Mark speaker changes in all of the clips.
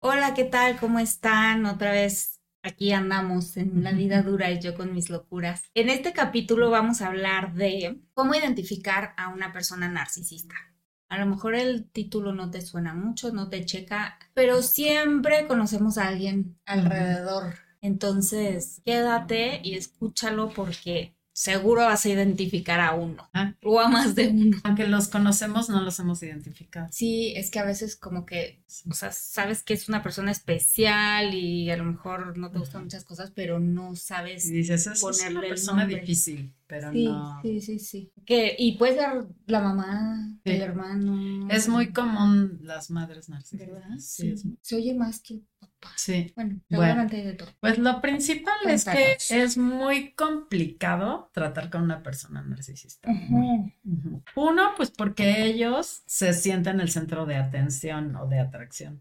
Speaker 1: Hola, ¿qué tal? ¿Cómo están? Otra vez aquí andamos en la vida dura y yo con mis locuras. En este capítulo vamos a hablar de cómo identificar a una persona narcisista. A lo mejor el título no te suena mucho, no te checa, pero siempre conocemos a alguien alrededor. Entonces, quédate y escúchalo porque seguro vas a identificar a uno
Speaker 2: Ah.
Speaker 1: o a más de uno.
Speaker 2: Aunque los conocemos, no los hemos identificado.
Speaker 1: Sí, es que a veces como que, o sea, sabes que es una persona especial y a lo mejor no te gustan muchas cosas, pero no sabes.
Speaker 2: Y dices, "Esa es una
Speaker 1: Ponerle el
Speaker 2: persona difícil, pero
Speaker 1: Sí,
Speaker 2: no.
Speaker 1: sí, sí, sí. Que, y puede ser la mamá,
Speaker 2: Sí.
Speaker 1: el hermano.
Speaker 2: Es muy común las madres narcisistas.
Speaker 1: ¿Verdad?
Speaker 2: Sí, es-
Speaker 1: Se oye más que papá.
Speaker 2: sí.
Speaker 1: Bueno,
Speaker 2: Bueno.
Speaker 1: de todo.
Speaker 2: Pues lo principal es que es muy complicado tratar con una persona narcisista. Uno, pues porque ellos se sienten el centro de atención o de atracción.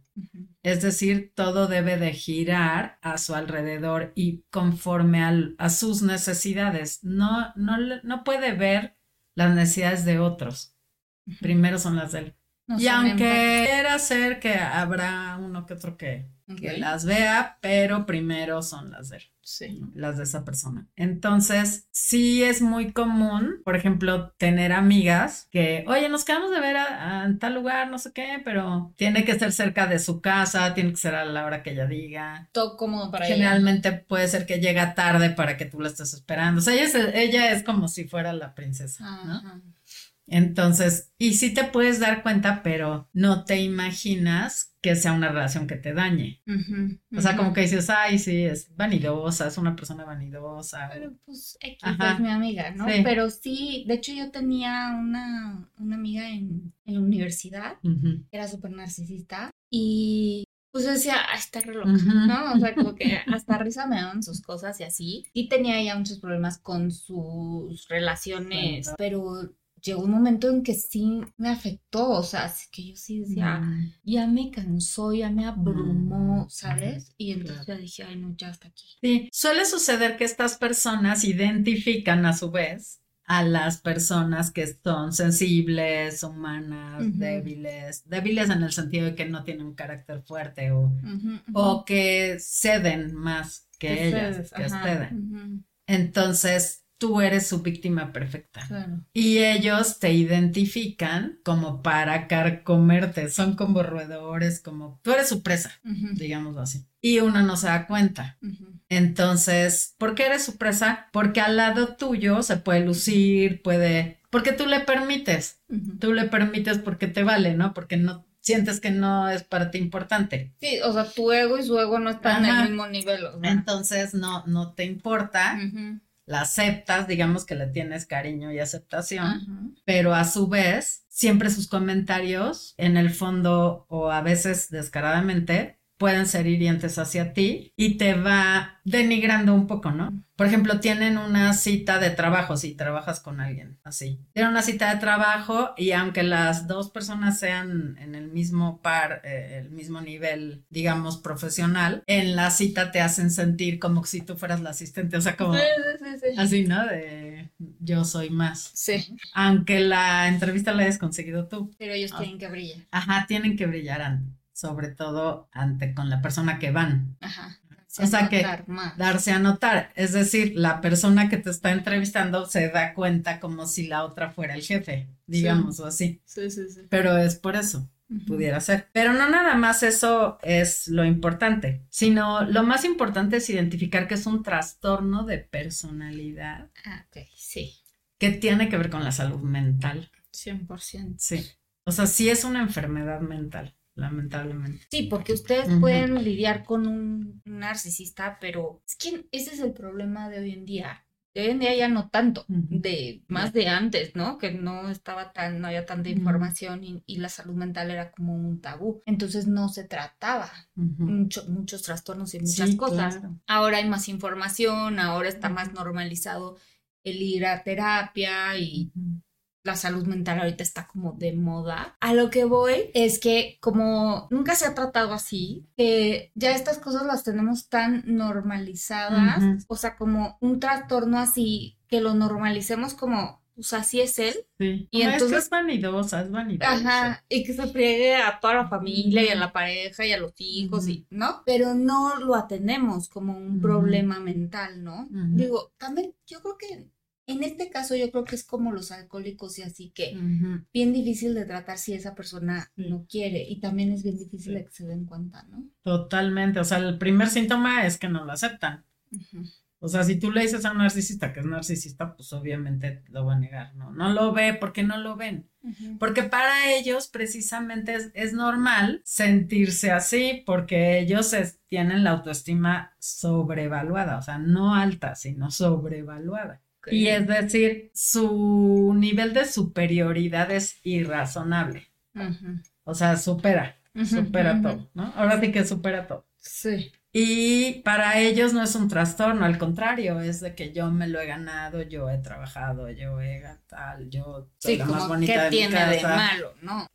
Speaker 2: Es decir, todo debe de girar a su alrededor y conforme al- a sus necesidades. No, no, no puede ver las necesidades de otros. Primero son las de él.
Speaker 1: No
Speaker 2: y aunque quiera ser que habrá uno que otro que, que las vea, pero primero son las de él
Speaker 1: Sí.
Speaker 2: las de esa persona. Entonces, sí es muy común, por ejemplo, tener amigas que, oye, nos quedamos de ver a, a- en tal lugar, no sé qué, pero tiene que ser cerca de su casa, tiene que ser a la hora que ella diga.
Speaker 1: Todo cómodo para ella.
Speaker 2: Generalmente puede ser que llega tarde para que tú la estés esperando. O sea, ella es, ella es como si fuera la princesa, ¿no? Entonces, y sí te puedes dar cuenta, pero no te imaginas que sea una relación que te dañe. O sea, como que dices, ay, sí, es vanidosa, es una persona vanidosa.
Speaker 1: Pero pues X
Speaker 2: Ajá.
Speaker 1: es mi amiga, ¿no?
Speaker 2: Sí.
Speaker 1: Pero sí, de hecho yo tenía una, una amiga en, en la universidad que era súper narcisista y pues yo decía, ay, está re loca. ¿no? O sea, como que hasta risa me daban sus cosas y así. Sí tenía ella muchos problemas con sus relaciones, pero llegó un momento en que sí me afectó, o sea, así que yo sí decía,
Speaker 2: Mm.
Speaker 1: ya me cansó, ya me abrumó,
Speaker 2: Mm,
Speaker 1: ¿sabes? Y entonces
Speaker 2: claro.
Speaker 1: ya dije, ay, no, ya hasta aquí.
Speaker 2: Sí, suele suceder que estas personas identifican a su vez a las personas que son sensibles, humanas, débiles, débiles en el sentido de que no tienen un carácter fuerte o, o que ceden más que
Speaker 1: Que
Speaker 2: ellas,
Speaker 1: cedes,
Speaker 2: que ceden. Entonces, tú eres su víctima perfecta.
Speaker 1: Claro.
Speaker 2: Y ellos te identifican como para carcomerte, son como roedores, como tú eres su presa,
Speaker 1: Ujú,
Speaker 2: digámoslo así. Y uno no se da cuenta. Entonces, ¿por qué eres su presa? Porque al lado tuyo se puede lucir, puede, porque tú le permites, tú le permites porque te vale, ¿no? Porque no sientes que no es para ti importante.
Speaker 1: Sí, o sea, tu ego y su ego no están en el mismo nivel. O sea.
Speaker 2: Entonces, no, no te importa, la aceptas, digamos que le tienes cariño y aceptación. pero a su vez, siempre sus comentarios, en el fondo o a veces descaradamente, pueden ser hirientes hacia ti y te va denigrando un poco, ¿no? Por ejemplo, tienen una cita de trabajo, si trabajas con alguien así. Tienen una cita de trabajo y aunque las dos personas sean en el mismo par, eh, el mismo nivel, digamos, profesional, en la cita te hacen sentir como si tú fueras la asistente, o sea, como
Speaker 1: Sí, sí, sí, sí.
Speaker 2: así, ¿no? De yo soy más
Speaker 1: Sí,
Speaker 2: aunque la entrevista la hayas conseguido tú.
Speaker 1: pero ellos
Speaker 2: Ah.
Speaker 1: tienen que brillar.
Speaker 2: Ajá, tienen que brillar sobre todo ante con la persona que van,
Speaker 1: Ajá.
Speaker 2: O sea que-
Speaker 1: más.
Speaker 2: darse a notar. Es decir, la persona que te está entrevistando se da cuenta como si la otra fuera el jefe, digamos, o así.
Speaker 1: Sí, sí, sí.
Speaker 2: Pero es por eso, pudiera ser. Pero no nada más eso es lo importante, sino lo más importante es identificar que es un trastorno de personalidad
Speaker 1: Ah, ok, sí.
Speaker 2: que tiene que ver con la salud mental.
Speaker 1: 100%.
Speaker 2: Sí. O sea, sí es una enfermedad mental, lamentablemente.
Speaker 1: Sí, porque ustedes pueden lidiar con un narcisista, pero es que ese es el problema de hoy en día. hoy en día ya no tanto, de más de antes, ¿no? Que no estaba tan, no había tanta información y, la salud mental era como un tabú. Entonces no se trataba mucho, muchos trastornos y muchas cosas. Ahora hay más información, ahora está más normalizado el ir a terapia y la salud mental ahorita está como de moda. A lo que voy es que como nunca se ha tratado así, que ya estas cosas las tenemos tan normalizadas, o sea, como un trastorno así, que lo normalicemos como pues así es él.
Speaker 2: Sí. Y entonces es, vanidosa, es vanidosa.
Speaker 1: Ajá, y que se friegue a toda la familia y a la pareja y a los hijos, y, ¿no? Pero no lo atendemos como un problema mental, ¿no? Digo, también yo creo que en este caso yo creo que es como los alcohólicos y así que bien difícil de tratar si esa persona no quiere y también es bien difícil de que se den cuenta, ¿no?
Speaker 2: Totalmente, o sea, el primer síntoma es que no lo aceptan. O sea, si tú le dices a un narcisista que es narcisista, pues obviamente lo va a negar, ¿no? No lo ve porque no lo ven. Porque para ellos precisamente es, es, normal sentirse así porque ellos tienen la autoestima sobrevaluada, o sea, no alta, sino sobrevaluada. Y es decir, su nivel de superioridad es irrazonable. O sea, supera, supera todo, ¿no? Ahora sí que supera todo.
Speaker 1: Sí.
Speaker 2: Y para ellos no es un trastorno, al contrario, es de que yo me lo he ganado, yo he trabajado, yo he tal, yo
Speaker 1: soy la más bonita ¿qué tiene de malo, no?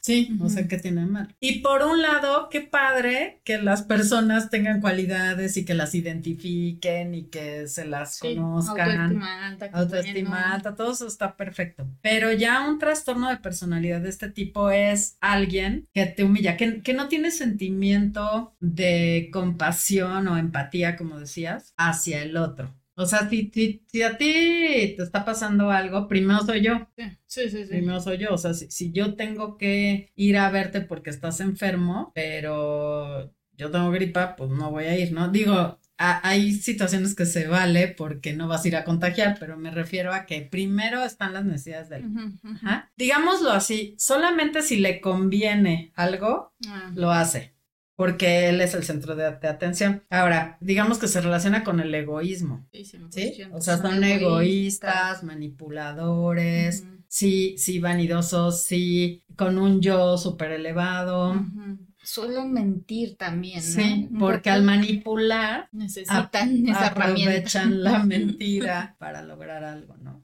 Speaker 2: Sí, no sé ¿qué tiene de malo? Y por un lado, qué padre que las personas tengan cualidades y que las identifiquen y que se las conozcan.
Speaker 1: Autoestima alta.
Speaker 2: Autoestima alta, todo eso está perfecto. Pero ya un trastorno de personalidad de este tipo es alguien que te humilla, que, que no tiene sentimiento de compasión o empatía, como decías, hacia el otro. O sea, si, si, a ti te está pasando algo, primero soy yo.
Speaker 1: Sí, sí, sí.
Speaker 2: Primero soy yo. O sea, si, yo tengo que ir a verte porque estás enfermo, pero yo tengo gripa, pues no voy a ir, ¿no? Digo, hay situaciones que se vale porque no vas a ir a contagiar, pero me refiero a que primero están las necesidades del. Digámoslo así, solamente si le conviene algo, ah. lo hace porque él es el centro de, atención. Ahora, digamos que se relaciona con el egoísmo. Sí, O sea, son egoístas, manipuladores, sí, sí, vanidosos, sí, con un yo súper elevado
Speaker 1: suelen mentir también, ¿no?
Speaker 2: Sí, porque al manipular
Speaker 1: necesitan esa
Speaker 2: aprovechan la mentira para lograr algo, ¿no?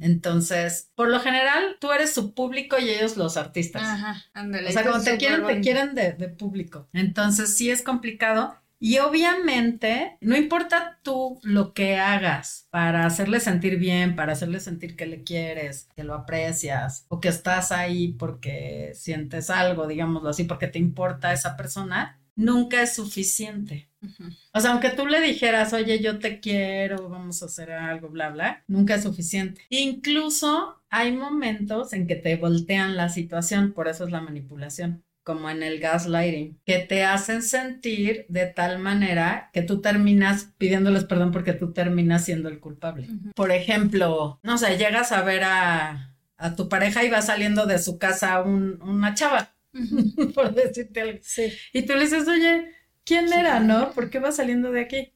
Speaker 2: Entonces, por lo general, tú eres su público y ellos los artistas.
Speaker 1: Ajá, ándale.
Speaker 2: O sea, como te quieren, te quieren de, de público. Entonces, sí es complicado y obviamente, no importa tú lo que hagas para hacerle sentir bien, para hacerle sentir que le quieres, que lo aprecias o que estás ahí porque sientes algo, digámoslo así, porque te importa esa persona, nunca es suficiente. O sea, aunque tú le dijeras, oye, yo te quiero, vamos a hacer algo, bla, bla, nunca es suficiente. Incluso hay momentos en que te voltean la situación, por eso es la manipulación como en el gaslighting, que te hacen sentir de tal manera que tú terminas pidiéndoles perdón porque tú terminas siendo el culpable. Por ejemplo, no sé, llegas a ver a, a, tu pareja y va saliendo de su casa una chava, por decirte algo. Y tú le dices, oye, ¿quién era, no? ¿Por qué va saliendo de aquí?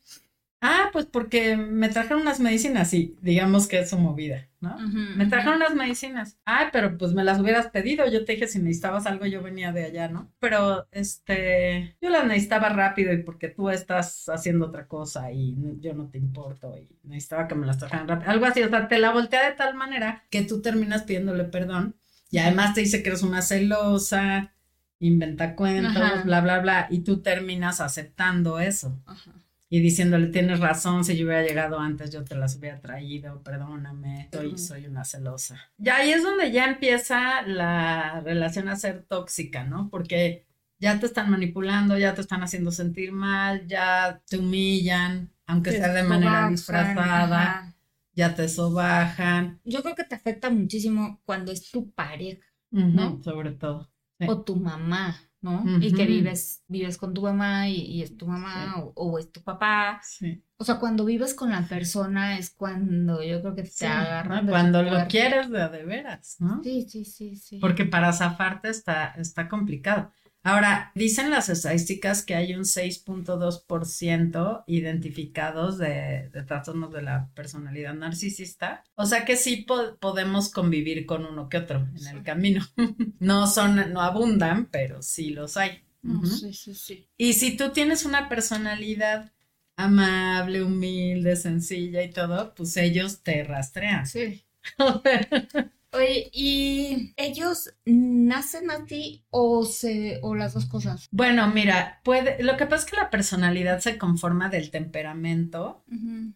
Speaker 2: Ah, pues porque me trajeron unas medicinas y digamos que es su movida, ¿no? me trajeron unas medicinas. Ah, pero pues me las hubieras pedido. Yo te dije si necesitabas algo, yo venía de allá, ¿no? Pero este, yo las necesitaba rápido y porque tú estás haciendo otra cosa y yo no te importo y necesitaba que me las trajeran rápido. Algo así, o sea, te la voltea de tal manera que tú terminas pidiéndole perdón y además te dice que eres una celosa, inventa cuentos, bla, bla, bla, y tú terminas aceptando eso. Ajá y diciéndole, tienes razón, si yo hubiera llegado antes, yo te las hubiera traído, perdóname, soy, soy una celosa. Ya ahí es donde ya empieza la relación a ser tóxica, ¿no? Porque ya te están manipulando, ya te están haciendo sentir mal, ya te humillan, aunque sea de manera disfrazada, ya te sobajan.
Speaker 1: Yo creo que te afecta muchísimo cuando es tu pareja, ¿no?
Speaker 2: sobre todo.
Speaker 1: O tu mamá. ¿No? Y que vives, vives con tu mamá y, es tu mamá o, es tu papá.
Speaker 2: Sí.
Speaker 1: O sea, cuando vives con la persona es cuando yo creo que te agarran.
Speaker 2: Cuando lo quieres de, de veras, ¿no?
Speaker 1: Sí, sí, sí, sí.
Speaker 2: Porque para zafarte está, está complicado. Ahora, dicen las estadísticas que hay un 6.2% identificados de, de, trastornos de la personalidad narcisista. O sea que sí podemos convivir con uno que otro en el camino. no son, no abundan, pero sí los hay.
Speaker 1: Sí, sí, sí.
Speaker 2: Y si tú tienes una personalidad amable, humilde, sencilla y todo, pues ellos te rastrean.
Speaker 1: Sí. Oye, ¿y ellos nacen así o se o las dos cosas?
Speaker 2: Bueno, mira, puede, lo que pasa es que la personalidad se conforma del temperamento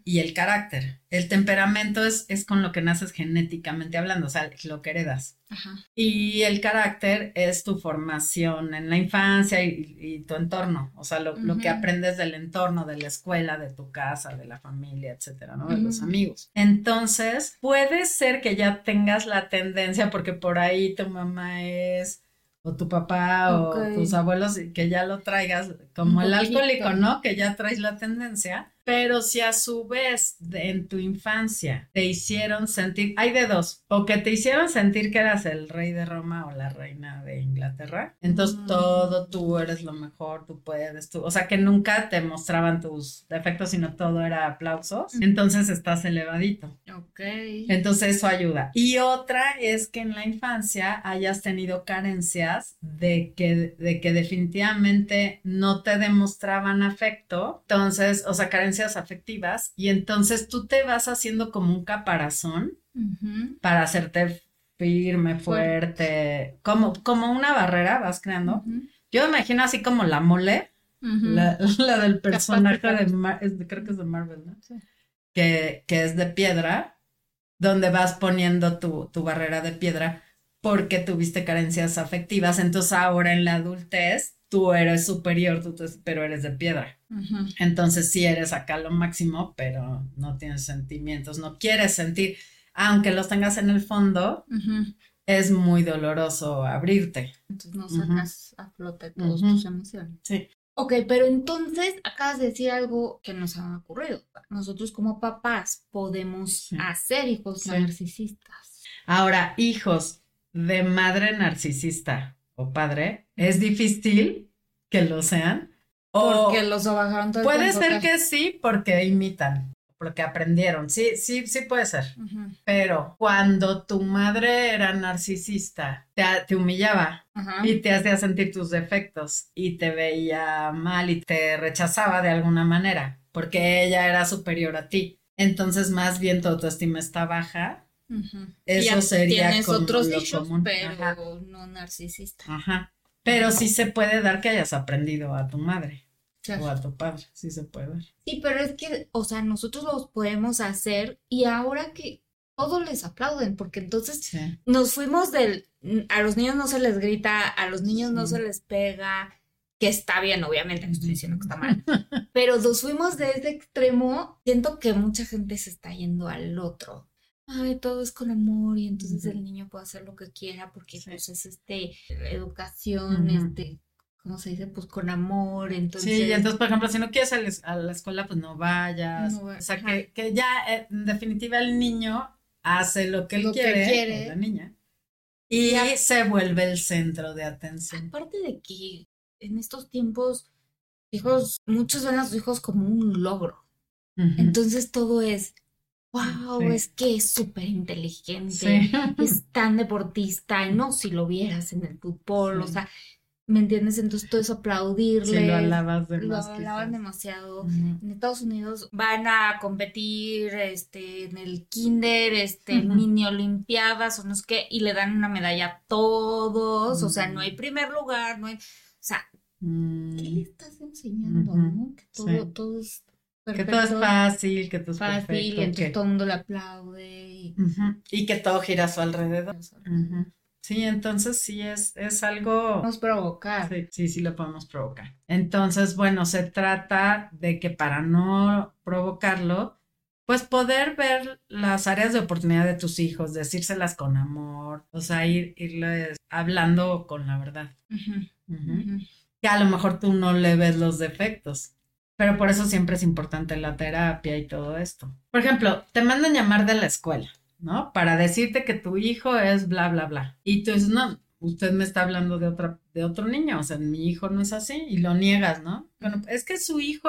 Speaker 2: y el carácter. El temperamento es, es con lo que naces genéticamente hablando, o sea, lo que heredas. Y el carácter es tu formación en la infancia y, tu entorno, o sea, lo, que aprendes del entorno, de la escuela, de tu casa, de la familia, etcétera, ¿no? De los amigos. Entonces, puede ser que ya tengas la tendencia, porque por ahí tu mamá es o tu papá o tus abuelos que ya lo traigas como el alcohólico, ¿no? Que ya traes la tendencia. Pero si a su vez en tu infancia te hicieron sentir, hay de dos, o que te hicieron sentir que eras el rey de Roma o la reina de Inglaterra, entonces mm. todo tú eres lo mejor, tú puedes, tú, o sea que nunca te mostraban tus defectos, sino todo era aplausos, mm. entonces estás elevadito.
Speaker 1: Ok.
Speaker 2: Entonces eso ayuda. Y otra es que en la infancia hayas tenido carencias de que, de que definitivamente no te demostraban afecto, entonces, o sea, carencias afectivas y entonces tú te vas haciendo como un caparazón para hacerte firme, fuerte, como, como una barrera vas creando. Yo me imagino así como la mole, la, del personaje de, creo que es de Marvel, ¿no? Que, que es de piedra, donde vas poniendo tu, tu barrera de piedra porque tuviste carencias afectivas. Entonces ahora en la adultez tú eres superior, tú, pero eres de piedra. Entonces sí eres acá lo máximo, pero no tienes sentimientos, no quieres sentir, aunque los tengas en el fondo, es muy doloroso abrirte.
Speaker 1: Entonces no sacas a flote todas tus emociones.
Speaker 2: Sí.
Speaker 1: Ok, pero entonces acabas de decir algo que nos ha ocurrido. Nosotros como papás podemos hacer hijos narcisistas.
Speaker 2: Ahora, hijos de madre narcisista o padre, es difícil que lo sean.
Speaker 1: porque los bajaron todo
Speaker 2: Puede ser que sí, porque imitan, porque aprendieron. Sí, sí, sí puede ser. Pero cuando tu madre era narcisista, te, humillaba y te hacía sentir tus defectos y te veía mal y te rechazaba de alguna manera, porque ella era superior a ti. Entonces, más bien tu autoestima está baja eso sería
Speaker 1: tienes otros dichos, pero no narcisista.
Speaker 2: Ajá. Pero sí se puede dar que hayas aprendido a tu madre o a tu padre, sí se puede dar.
Speaker 1: Sí, pero es que, o sea, nosotros los podemos hacer y ahora que todos les aplauden, porque entonces nos fuimos del, a los niños no se les grita, a los niños no se les pega, que está bien, obviamente, no estoy diciendo que está mal, pero nos fuimos de ese extremo, siento que mucha gente se está yendo al otro ay, todo es con amor y entonces el niño puede hacer lo que quiera porque pues es este educación, este, ¿cómo se dice? Pues con amor, entonces...
Speaker 2: Sí, y entonces, por ejemplo, si no quieres a la escuela, pues no vayas. o sea, que, que, ya eh, en definitiva el niño hace lo que él quiere, la niña, y se vuelve el centro de atención.
Speaker 1: Aparte de que en estos tiempos, hijos, muchos ven a sus hijos como un logro. Entonces todo es, wow, es que es súper inteligente, es tan deportista, y no si lo vieras en el fútbol, o sea, ¿me entiendes? Entonces todo eso aplaudirle.
Speaker 2: lo alabas
Speaker 1: Lo alaban demasiado. En Estados Unidos van a competir este, en el kinder, este, mini olimpiadas o no sé qué, y le dan una medalla a todos, o sea, no hay primer lugar, no hay, o sea, ¿qué le estás enseñando? ¿no? Que todo, todo es
Speaker 2: que todo es fácil, que todo es fácil,
Speaker 1: y entonces todo el mundo le aplaude.
Speaker 2: Y... que todo gira a su alrededor. Sí, entonces sí es, es algo...
Speaker 1: Podemos provocar.
Speaker 2: Sí, sí, sí lo podemos provocar. Entonces, bueno, se trata de que para no provocarlo, pues poder ver las áreas de oportunidad de tus hijos, decírselas con amor, o sea, ir, irles hablando con la verdad. Que a lo mejor tú no le ves los defectos, pero por eso siempre es importante la terapia y todo esto. Por ejemplo, te mandan llamar de la escuela, ¿no? Para decirte que tu hijo es bla, bla, bla. Y tú dices, no, usted me está hablando de otra, de otro niño, o sea, mi hijo no es así y lo niegas, ¿no? Bueno, es que su hijo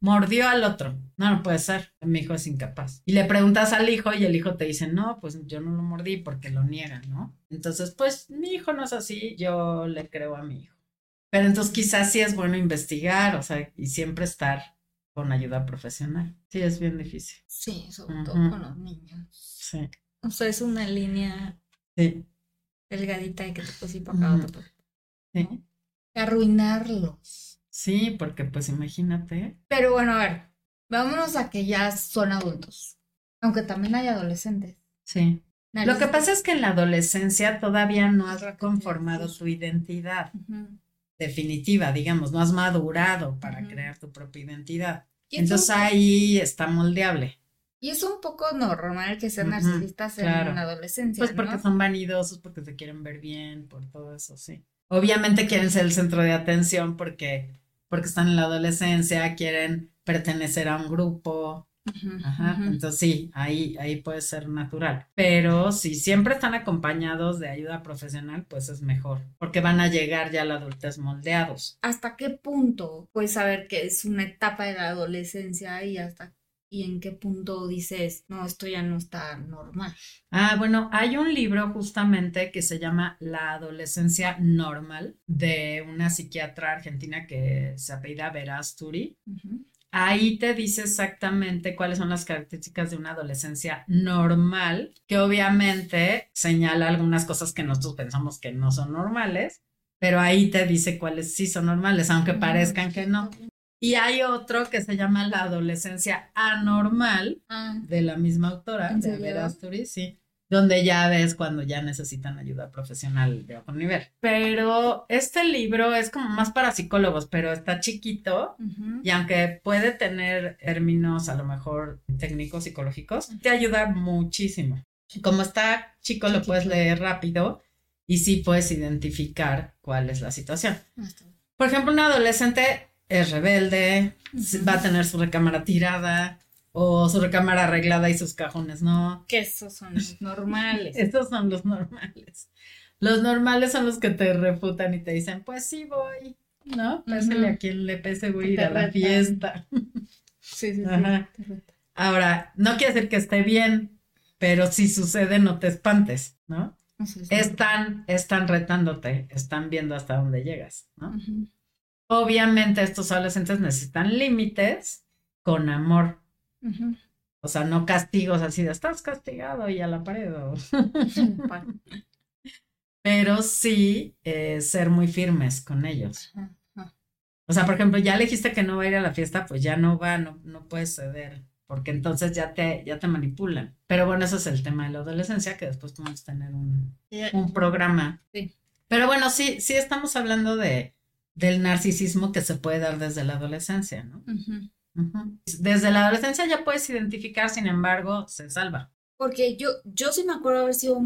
Speaker 2: mordió al otro. No, no puede ser. Mi hijo es incapaz. Y le preguntas al hijo y el hijo te dice, no, pues yo no lo mordí porque lo niegan, ¿no? Entonces, pues mi hijo no es así, yo le creo a mi hijo. Pero entonces quizás sí es bueno investigar, o sea, y siempre estar con ayuda profesional. Sí, es bien difícil.
Speaker 1: Sí, sobre todo con los niños.
Speaker 2: Sí.
Speaker 1: O sea, es una línea
Speaker 2: Sí.
Speaker 1: delgadita de que te puedes ir para acá, acá.
Speaker 2: Sí.
Speaker 1: Arruinarlos.
Speaker 2: Sí, porque pues imagínate.
Speaker 1: Pero bueno, a ver, vámonos a que ya son adultos. Aunque también hay adolescentes.
Speaker 2: Sí. Lo que pasa es que en la adolescencia todavía no has conformado tu identidad
Speaker 1: Ujú.
Speaker 2: Definitiva, digamos, no has madurado para crear tu propia identidad. Entonces ahí está moldeable.
Speaker 1: Y es un poco normal que sean narcisistas en
Speaker 2: claro.
Speaker 1: la adolescencia.
Speaker 2: Pues porque
Speaker 1: ¿no?
Speaker 2: son vanidosos, porque se quieren ver bien, por todo eso, sí. Obviamente quieren ser el centro de atención porque, porque están en la adolescencia, quieren pertenecer a un grupo. Ajá. Entonces sí, ahí, ahí puede ser natural. Pero si siempre están acompañados de ayuda profesional, pues es mejor, porque van a llegar ya a la adultez moldeados.
Speaker 1: ¿Hasta qué punto puedes saber que es una etapa de la adolescencia y hasta y en qué punto dices, no, esto ya no está normal?
Speaker 2: Ah, bueno, hay un libro justamente que se llama La adolescencia normal de una psiquiatra argentina que se apellida Verasturi.
Speaker 1: Ujú.
Speaker 2: Ahí te dice exactamente cuáles son las características de una adolescencia normal, que obviamente señala algunas cosas que nosotros pensamos que no son normales, pero ahí te dice cuáles sí son normales, aunque parezcan que no. Y hay otro que se llama la adolescencia anormal,
Speaker 1: Ah,
Speaker 2: de la misma autora,
Speaker 1: ¿En
Speaker 2: de
Speaker 1: serio?
Speaker 2: Verasturi, sí, donde ya ves cuando ya necesitan ayuda profesional de otro nivel. Pero este libro es como más para psicólogos, pero está chiquito y aunque puede tener términos a lo mejor técnicos psicológicos, te ayuda muchísimo. Como está chico, lo puedes leer rápido y sí puedes identificar cuál es la situación.
Speaker 1: Ah.
Speaker 2: Por ejemplo, un adolescente es rebelde, va a tener su recámara tirada o su recámara arreglada y sus cajones no.
Speaker 1: Que esos son los normales.
Speaker 2: Estos son los normales. Los normales son los que te refutan y te dicen, pues sí voy, ¿no? Pésele a quien le pese, voy a ir a la
Speaker 1: retan.
Speaker 2: fiesta.
Speaker 1: Sí, sí, sí.
Speaker 2: Ajá. Ahora, no quiere decir que esté bien, pero si sucede, no te espantes, ¿no? Están, están retándote, están viendo hasta dónde llegas, ¿no? Obviamente estos adolescentes necesitan límites con amor, O sea, no castigos así de estás castigado y a la pared, o- pero sí eh, ser muy firmes con ellos. O sea, por ejemplo, ya le dijiste que no va a ir a la fiesta, pues ya no va, no, no puedes ceder, porque entonces ya te, ya te manipulan. Pero bueno, ese es el tema de la adolescencia, que después podemos tener un, un programa.
Speaker 1: Sí.
Speaker 2: Pero bueno, sí, sí estamos hablando de, del narcisismo que se puede dar desde la adolescencia, ¿no? Desde la adolescencia ya puedes identificar, sin embargo, se salva.
Speaker 1: Porque yo, yo sí me acuerdo haber sido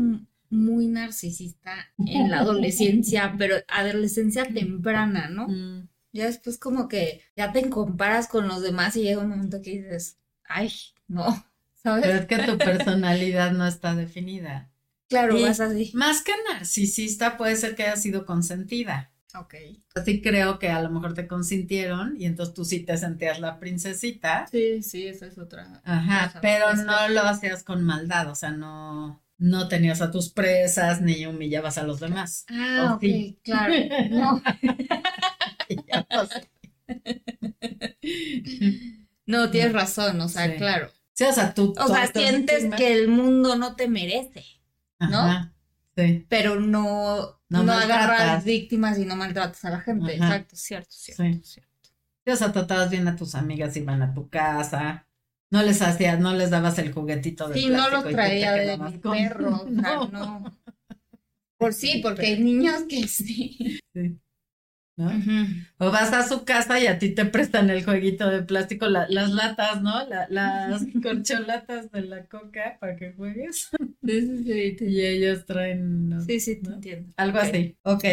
Speaker 1: muy narcisista en la adolescencia, pero adolescencia temprana, ¿no?
Speaker 2: Mm,
Speaker 1: Ya después como que ya te comparas con los demás y llega un momento que dices, ay, no,
Speaker 2: Pero
Speaker 1: ¿sabes?
Speaker 2: es que tu personalidad no está definida.
Speaker 1: Claro,
Speaker 2: y-
Speaker 1: vas así.
Speaker 2: Más que narcisista, puede ser que haya sido consentida.
Speaker 1: Ok.
Speaker 2: Así creo que a lo mejor te consintieron y entonces tú sí te sentías la princesita.
Speaker 1: Sí, sí, esa es otra.
Speaker 2: Ajá,
Speaker 1: cosa.
Speaker 2: pero
Speaker 1: Es
Speaker 2: no
Speaker 1: que-
Speaker 2: lo hacías con maldad, o sea, no, no tenías a tus presas ni humillabas a los demás.
Speaker 1: Ah,
Speaker 2: ¿O
Speaker 1: ok,
Speaker 2: sí?
Speaker 1: claro. No, tienes razón, o sea,
Speaker 2: Sí.
Speaker 1: claro.
Speaker 2: Sí, o sea, tú.
Speaker 1: O sea,
Speaker 2: tú
Speaker 1: sientes que el mundo no te merece, ¿no?
Speaker 2: Ajá, Sí,
Speaker 1: pero no,
Speaker 2: No
Speaker 1: no, agarras víctimas y no maltratas a la gente.
Speaker 2: Ajá.
Speaker 1: Exacto, cierto, cierto,
Speaker 2: Sí.
Speaker 1: cierto.
Speaker 2: O sea, tratabas bien a tus amigas, iban a tu casa. No les hacías, no les dabas el juguetito de
Speaker 1: Sí, no
Speaker 2: plástico
Speaker 1: los traía de mi
Speaker 2: con-
Speaker 1: perro, o sea,
Speaker 2: No.
Speaker 1: no. Por sí, porque hay niños que sí.
Speaker 2: Sí. ¿No? O vas a su casa y a ti te prestan el jueguito de plástico, la- las latas, ¿no? La- las corcholatas de la coca para que juegues.
Speaker 1: Sí, sí, sí, te-
Speaker 2: Y ellos traen ¿no?
Speaker 1: sí, sí, te
Speaker 2: ¿no?
Speaker 1: entiendo.
Speaker 2: algo así. Ok.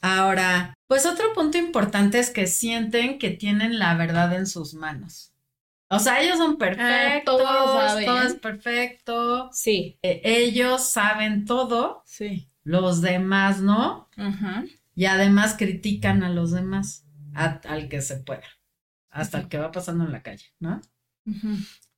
Speaker 2: Ahora, pues otro punto importante es que sienten que tienen la verdad en sus manos. O sea, ellos son perfectos,
Speaker 1: todo
Speaker 2: es perfecto,
Speaker 1: Sí,
Speaker 2: eh, ellos saben todo
Speaker 1: sí.
Speaker 2: los demás no. Y además critican a los demás, al que se pueda, hasta el que va pasando en la calle, ¿no?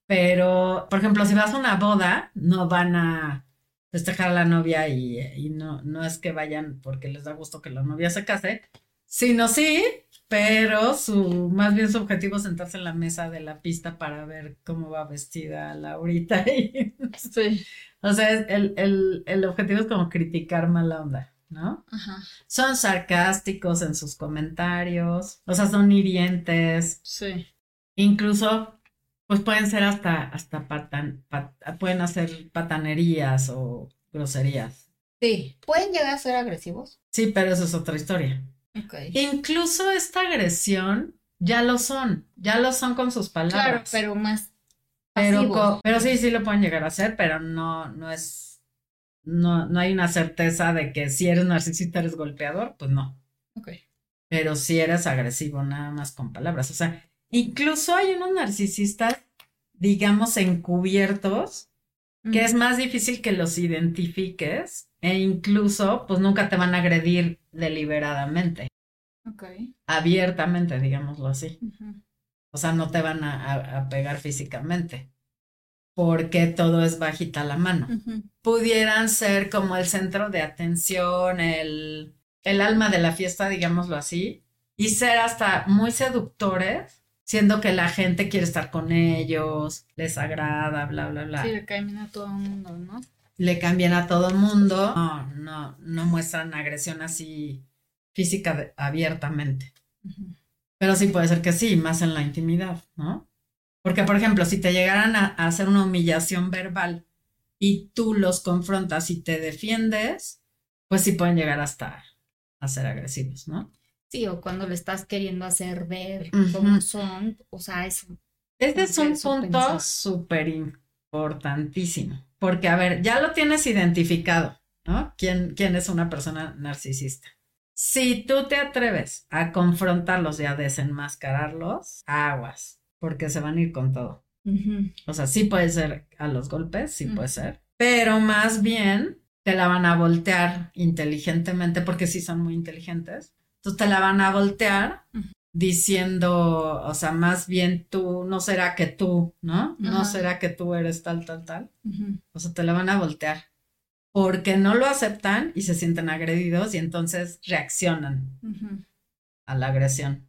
Speaker 2: Pero, por ejemplo, si vas a una boda, no van a festejar a la novia y, no, no es que vayan porque les da gusto que la novia se case, sino sí, pero su, más bien su objetivo es sentarse en la mesa de la pista para ver cómo va vestida Laurita. Y, sí. O sea, el, el, el objetivo es como criticar mala onda. ¿No? Ajá. Son sarcásticos en sus comentarios, o sea, son hirientes. Sí. Incluso, pues pueden ser hasta, hasta patan, pueden hacer patanerías o groserías.
Speaker 1: Sí, pueden llegar a ser agresivos.
Speaker 2: Sí, pero eso es otra historia. Okay. Incluso esta agresión ya lo son, ya lo son con sus palabras. Claro,
Speaker 1: pero más.
Speaker 2: Pero, pero sí, sí lo pueden llegar a hacer, pero no, no es no, no hay una certeza de que si eres narcisista eres golpeador, pues no. Ok. Pero si eres agresivo, nada más con palabras. O sea, incluso hay unos narcisistas, digamos, encubiertos, que es más difícil que los identifiques e incluso, pues nunca te van a agredir deliberadamente. Ok. Abiertamente, digámoslo así. O sea, no te van a pegar físicamente porque todo es bajita la mano. Pudieran ser como el centro de atención, el, el alma de la fiesta, digámoslo así, y ser hasta muy seductores, siendo que la gente quiere estar con ellos, les agrada, bla, bla, bla.
Speaker 1: Sí, le cambian a todo el mundo, ¿no?
Speaker 2: Le cambian a todo el mundo. No, no, no muestran agresión así física abiertamente. Pero sí puede ser que sí, más en la intimidad, ¿no? Porque, por ejemplo, si te llegaran a, hacer una humillación verbal y tú los confrontas y te defiendes, pues sí pueden llegar hasta a ser agresivos, ¿no?
Speaker 1: Sí, o cuando le estás queriendo hacer ver cómo son, o sea, eso.
Speaker 2: Este es un punto súper importantísimo, porque, a ver, ya lo tienes identificado, ¿no? ¿Quién, ¿Quién es una persona narcisista? Si tú te atreves a confrontarlos y a desenmascararlos, aguas porque se van a ir con todo. O sea, sí puede ser a los golpes, sí puede ser, pero más bien te la van a voltear inteligentemente, porque sí son muy inteligentes. Entonces te la van a voltear diciendo, o sea, más bien tú, no será que tú, ¿no? No será que tú eres tal, tal, tal. O sea, te la van a voltear porque no lo aceptan y se sienten agredidos y entonces reaccionan a la agresión.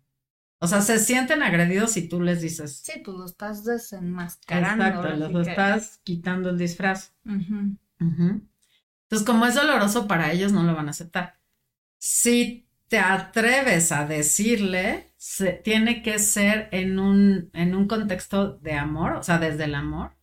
Speaker 2: O sea, se sienten agredidos si tú les dices.
Speaker 1: Sí, pues lo estás desenmascarando.
Speaker 2: Exacto, lo estás quitando el disfraz. Entonces, como es doloroso para ellos, no lo van a aceptar. Si te atreves a decirle, se, tiene que ser en un, en un contexto de amor, o sea, desde el amor.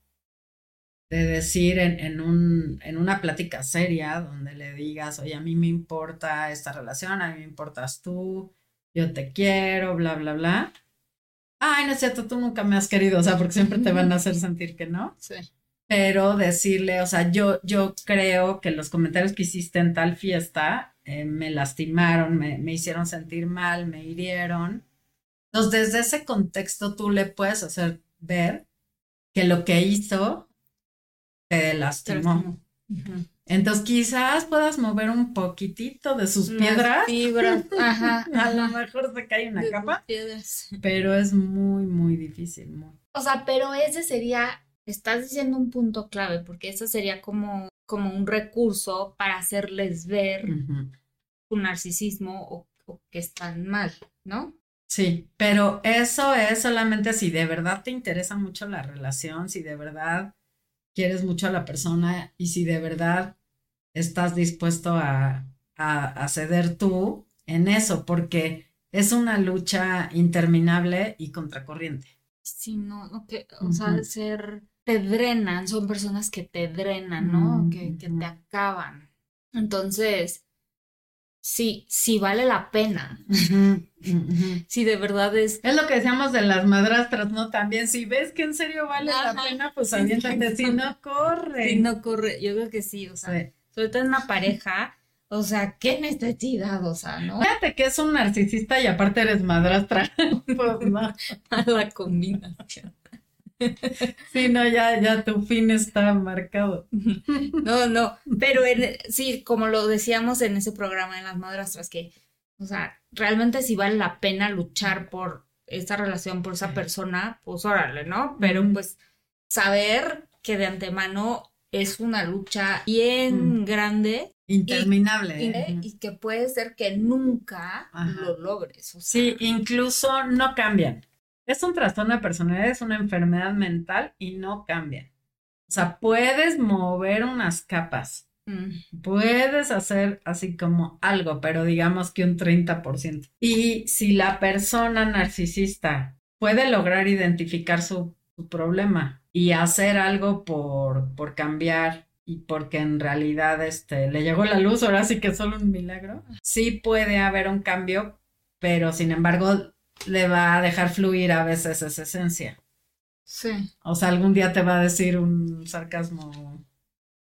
Speaker 2: De decir en, en, un, en una plática seria donde le digas, oye, a mí me importa esta relación, a mí me importas tú, yo te quiero, bla, bla, bla. Ay, no es cierto, tú nunca me has querido, o sea, porque siempre te van a hacer sentir que no. Sí. Pero decirle, o sea, yo, yo creo que los comentarios que hiciste en tal fiesta eh, me lastimaron, me, me hicieron sentir mal, me hirieron. Entonces, desde ese contexto tú le puedes hacer ver que lo que hizo te lastimó. Entonces quizás puedas mover un poquitito de sus piedras.
Speaker 1: Fibras, ajá.
Speaker 2: A lo mejor se cae una capa. Pero es muy, muy difícil.
Speaker 1: O sea, pero ese sería, estás diciendo un punto clave, porque eso sería como, como un recurso para hacerles ver un narcisismo o, o que están mal, ¿no?
Speaker 2: Sí, pero eso es solamente si de verdad te interesa mucho la relación, si de verdad quieres mucho a la persona y si de verdad estás dispuesto a, a, ceder tú en eso, porque es una lucha interminable y contracorriente.
Speaker 1: Sí, no, o sea, ser, te drenan, son personas que te drenan, ¿no? que, que te acaban. Entonces, sí, sí vale la pena. Si de verdad es.
Speaker 2: Es lo que decíamos de las madrastras, ¿no? También, si ves que en serio vale la pena, pues aviéntate, si no corre.
Speaker 1: Si no corre, yo creo que sí, o sea, sobre todo en una pareja. O sea, qué necesidad, o sea, ¿no?
Speaker 2: Fíjate que es un narcisista y aparte eres madrastra. pues no.
Speaker 1: A la combinación.
Speaker 2: Sí, no, ya, ya tu fin está marcado.
Speaker 1: No, no, pero en, sí, como lo decíamos en ese programa de las madrastras, que, o sea, realmente si vale la pena luchar por esta relación, por esa persona, pues órale, ¿no? Pero pues saber que de antemano es una lucha bien grande.
Speaker 2: Interminable.
Speaker 1: Y,
Speaker 2: ¿eh?
Speaker 1: y, que puede ser que nunca lo logres. O sea,
Speaker 2: sí, incluso no cambian. Es un trastorno de personalidad, es una enfermedad mental y no cambian. O sea, puedes mover unas capas,
Speaker 1: mm.
Speaker 2: puedes hacer así como algo, pero digamos que un 30%. Y si la persona narcisista puede lograr identificar su, su problema y hacer algo por, por cambiar y porque en realidad este, le llegó la luz, ahora sí que es solo un milagro, sí puede haber un cambio, pero sin embargo le va a dejar fluir a veces esa esencia.
Speaker 1: Sí.
Speaker 2: O sea, algún día te va a decir un sarcasmo.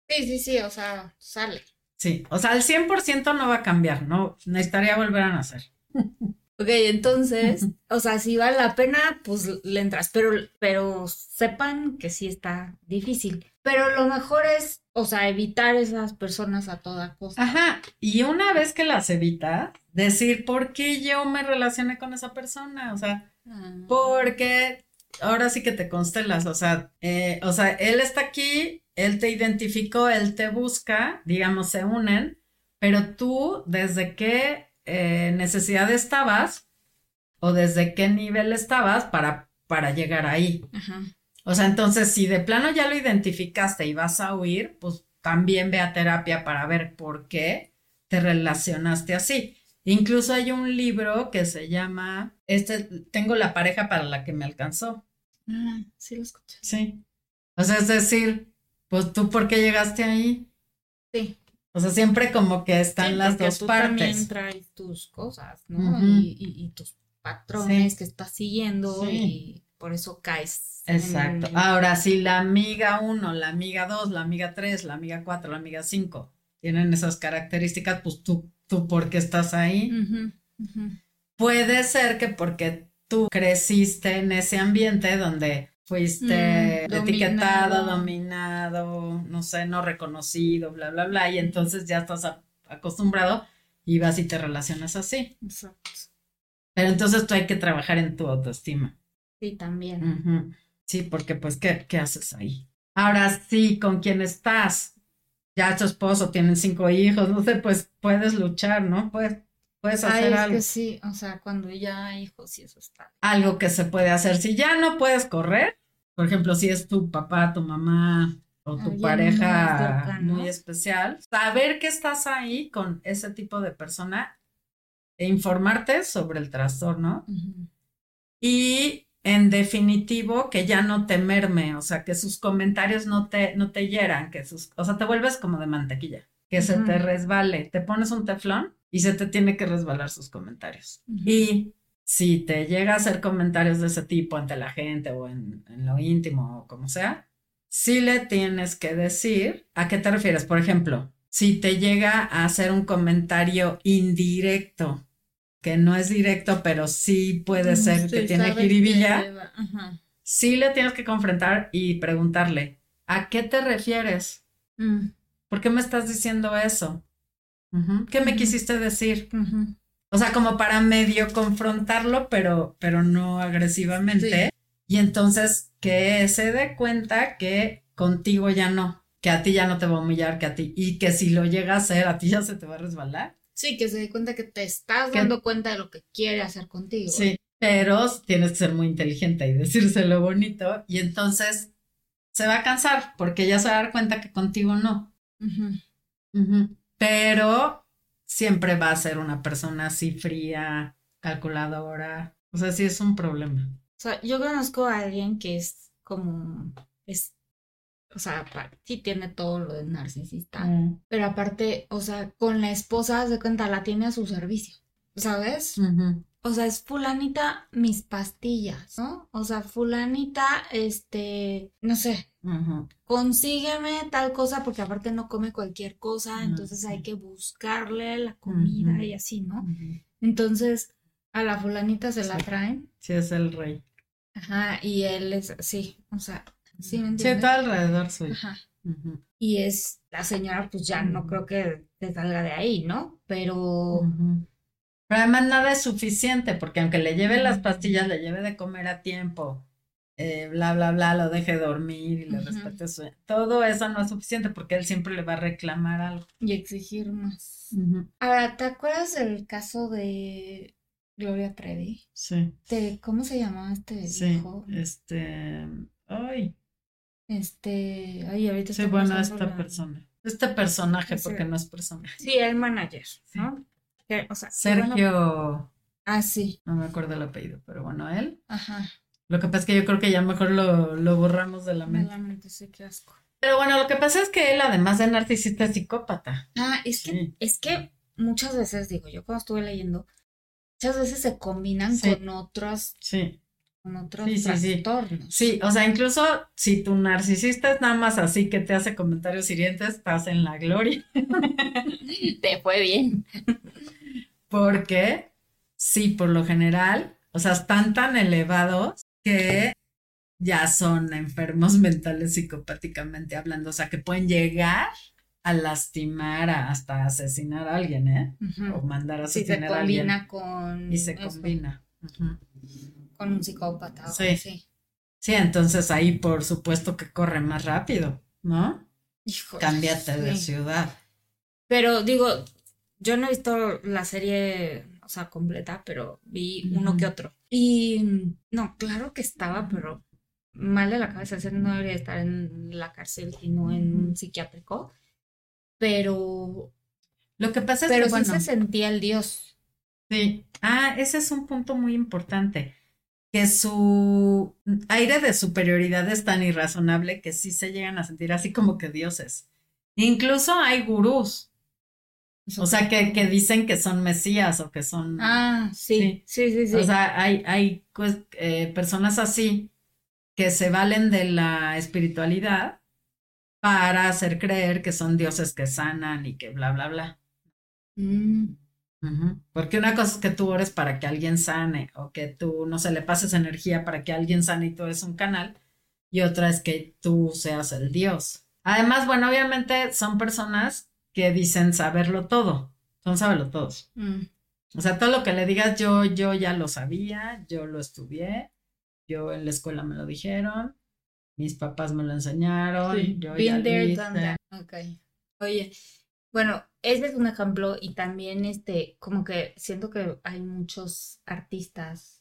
Speaker 1: Sí, sí, sí, o sea, sale.
Speaker 2: Sí, o sea, el 100% no va a cambiar, no, necesitaría volver a nacer.
Speaker 1: Ok, entonces, o sea, si vale la pena, pues le entras, pero, pero sepan que sí está difícil. Pero lo mejor es, o sea, evitar esas personas a toda costa.
Speaker 2: Ajá, y una vez que las evitas, decir por qué yo me relacioné con esa persona, o sea,
Speaker 1: Ah.
Speaker 2: porque ahora sí que te constelas, o sea, eh, o sea, él está aquí, él te identificó, él te busca, digamos, se unen, pero tú, ¿desde qué eh, necesidad estabas o desde qué nivel estabas para, para llegar ahí?
Speaker 1: Ajá.
Speaker 2: O sea, entonces, si de plano ya lo identificaste y vas a huir, pues también ve a terapia para ver por qué te relacionaste así. Incluso hay un libro que se llama, este, tengo la pareja para la que me alcanzó.
Speaker 1: Ah, sí lo escuché.
Speaker 2: Sí. O sea, es decir, pues tú por qué llegaste ahí.
Speaker 1: Sí.
Speaker 2: O sea, siempre como que están
Speaker 1: Sí,
Speaker 2: las
Speaker 1: porque
Speaker 2: dos
Speaker 1: tú
Speaker 2: partes.
Speaker 1: también traes tus cosas, ¿no? Y, y- y tus patrones
Speaker 2: Sí.
Speaker 1: que estás siguiendo
Speaker 2: Sí.
Speaker 1: y por eso caes. en-
Speaker 2: Exacto. Ahora, si la amiga 1, la amiga 2, la amiga 3, la amiga 4, la amiga 5 tienen esas características, pues tú, tú por qué estás ahí. Puede ser que porque tú creciste en ese ambiente donde fuiste Etiquetado,
Speaker 1: dominado.
Speaker 2: no sé, no reconocido, bla, bla, bla, y entonces ya estás a- acostumbrado y vas y te relacionas así.
Speaker 1: Exacto.
Speaker 2: Pero entonces tú hay que trabajar en tu autoestima.
Speaker 1: Sí, también.
Speaker 2: Sí, porque pues, ¿qué, qué haces ahí? Ahora sí, ¿con quién estás? Ya tu esposo, tienen cinco hijos, no sé, pues puedes luchar, ¿no? Puedes, puedes
Speaker 1: Ay,
Speaker 2: hacer
Speaker 1: es
Speaker 2: algo.
Speaker 1: que sí, o sea, cuando ya hay hijos y eso está.
Speaker 2: algo que se puede hacer. Si ya no puedes correr, por ejemplo, si es tu papá, tu mamá o tu
Speaker 1: Alguien
Speaker 2: pareja muy especial, saber que estás ahí con ese tipo de persona e informarte sobre el trastorno y en definitivo que ya no te merme, o sea, que sus comentarios no te, no te hieran, que sus, o sea, te vuelves como de mantequilla, que se te resbale, te pones un teflón y se te tiene que resbalar sus comentarios. Y si te llega a hacer comentarios de ese tipo ante la gente o en, en lo íntimo o como sea, sí le tienes que decir a qué te refieres. Por ejemplo, si te llega a hacer un comentario indirecto, que no es directo, pero sí puede ser que
Speaker 1: Sí,
Speaker 2: tiene jiribilla,
Speaker 1: que va- Ajá.
Speaker 2: sí le tienes que confrontar y preguntarle, ¿a qué te refieres?
Speaker 1: Mm,
Speaker 2: ¿Por qué me estás diciendo eso? ¿Qué me quisiste decir? O sea, como para medio confrontarlo, pero, pero no agresivamente. Y entonces que se dé cuenta que contigo ya no, que a ti ya no te va a humillar, que a ti, y que si lo llega a hacer, a ti ya se te va a resbalar.
Speaker 1: Sí, que se dé cuenta que te estás
Speaker 2: Que-
Speaker 1: dando cuenta de lo que quiere hacer contigo.
Speaker 2: Sí, pero tienes que ser muy inteligente y decírselo bonito, y entonces se va a cansar, porque ya se va a dar cuenta que contigo no.
Speaker 1: Ujú.
Speaker 2: Ujú. Pero siempre va a ser una persona así fría, calculadora. O sea, sí es un problema.
Speaker 1: O sea, yo conozco a alguien que es como, es, o sea, sí tiene todo lo de narcisista,
Speaker 2: Mm.
Speaker 1: pero aparte, o sea, con la esposa, de cuenta, la tiene a su servicio, ¿sabes? O sea, es fulanita mis pastillas, ¿no? O sea, fulanita, este, no sé, Consígueme tal cosa porque aparte no come cualquier cosa, entonces hay que buscarle la comida y así, ¿no? Entonces, a la fulanita se la
Speaker 2: Sí.
Speaker 1: traen
Speaker 2: Sí, es el rey.
Speaker 1: Ajá, y él es, sí, o sea, sí, ¿me
Speaker 2: Sí,
Speaker 1: entiendes?
Speaker 2: todo alrededor suyo.
Speaker 1: Ajá. Y es, la señora, pues ya no creo que te salga de ahí, ¿no? Pero.
Speaker 2: Pero además nada es suficiente, porque aunque le lleve las pastillas, le lleve de comer a tiempo, eh, bla, bla, bla, lo deje dormir y le
Speaker 1: Ujú.
Speaker 2: respete su... Todo eso no es suficiente porque él siempre le va a reclamar algo.
Speaker 1: y exigir más.
Speaker 2: Ujú,
Speaker 1: Ahora, ¿te acuerdas del caso de Gloria Trevi?
Speaker 2: Sí,
Speaker 1: De, ¿cómo se llamaba este
Speaker 2: sí,
Speaker 1: viejo?
Speaker 2: este... Ay,
Speaker 1: Este, ay, ahorita
Speaker 2: sí, bueno, esta
Speaker 1: la-
Speaker 2: persona. Este personaje, porque no es personaje.
Speaker 1: Sí, el manager, ¿no? Que, o sea, que bueno-
Speaker 2: Sergio,
Speaker 1: Ah, sí,
Speaker 2: no me acuerdo el apellido, pero bueno, él.
Speaker 1: ajá.
Speaker 2: Lo que pasa es que yo creo que ya mejor lo, lo borramos de la
Speaker 1: Me
Speaker 2: mente.
Speaker 1: lamento, sí, qué asco.
Speaker 2: Pero bueno, lo que pasa es que él, además de narcisista, es psicópata.
Speaker 1: Ah, es que,
Speaker 2: Sí.
Speaker 1: es que muchas veces, digo, yo cuando estuve leyendo, muchas veces se combinan
Speaker 2: Sí.
Speaker 1: con otros,
Speaker 2: Sí,
Speaker 1: con otros
Speaker 2: Sí, sí, sí.
Speaker 1: trastornos.
Speaker 2: sí, o sea, incluso si tu narcisista es nada más así que te hace comentarios hirientes, estás en la gloria.
Speaker 1: Te fue bien.
Speaker 2: Porque, sí, por lo general, o sea, están tan elevados que ya son enfermos mentales psicopáticamente hablando, o sea, que pueden llegar a lastimar, a- hasta asesinar a alguien, ¿eh? O mandar a
Speaker 1: Sí, se
Speaker 2: asesinar a alguien.
Speaker 1: combina con
Speaker 2: Y se
Speaker 1: eso,
Speaker 2: combina.
Speaker 1: Con un psicópata. o
Speaker 2: Sí. Sí, entonces ahí por supuesto que corre más rápido, ¿no?
Speaker 1: Híjole,
Speaker 2: Cámbiate de
Speaker 1: sí.
Speaker 2: ciudad.
Speaker 1: Pero digo, yo no he visto la serie, sea, completa, pero vi uno que otro. Y no, claro que estaba, pero mal de la cabeza. Ese no debería estar en la cárcel, sino en un psiquiátrico. Pero,
Speaker 2: Lo que pasa es
Speaker 1: pero
Speaker 2: que,
Speaker 1: sí
Speaker 2: bueno,
Speaker 1: se sentía el dios.
Speaker 2: sí. Ah, ese es un punto muy importante. Que su aire de superioridad es tan irrazonable que sí se llegan a sentir así como que dioses. Incluso hay gurús, o sea, que, que dicen que son mesías o que son...
Speaker 1: Ah, sí, sí, sí, sí.
Speaker 2: O sea, hay, hay pues, eh, personas así que se valen de la espiritualidad para hacer creer que son dioses que sanan y que bla, bla, bla.
Speaker 1: Mm.
Speaker 2: Porque una cosa es que tú ores para que alguien sane o que tú, no se le pases energía para que alguien sane y tú eres un canal. Y otra es que tú seas el dios. Además, bueno, obviamente son personas que dicen saberlo todo. Son saberlo todos.
Speaker 1: mm.
Speaker 2: O sea, todo lo que le digas, yo, yo ya lo sabía, yo lo estudié, yo en la escuela me lo dijeron, mis papás me lo enseñaron,
Speaker 1: Sí,
Speaker 2: yo ya
Speaker 1: been
Speaker 2: lo
Speaker 1: there, done that. Ok. Oye, bueno, ese es un ejemplo y también este, como que siento que hay muchos artistas.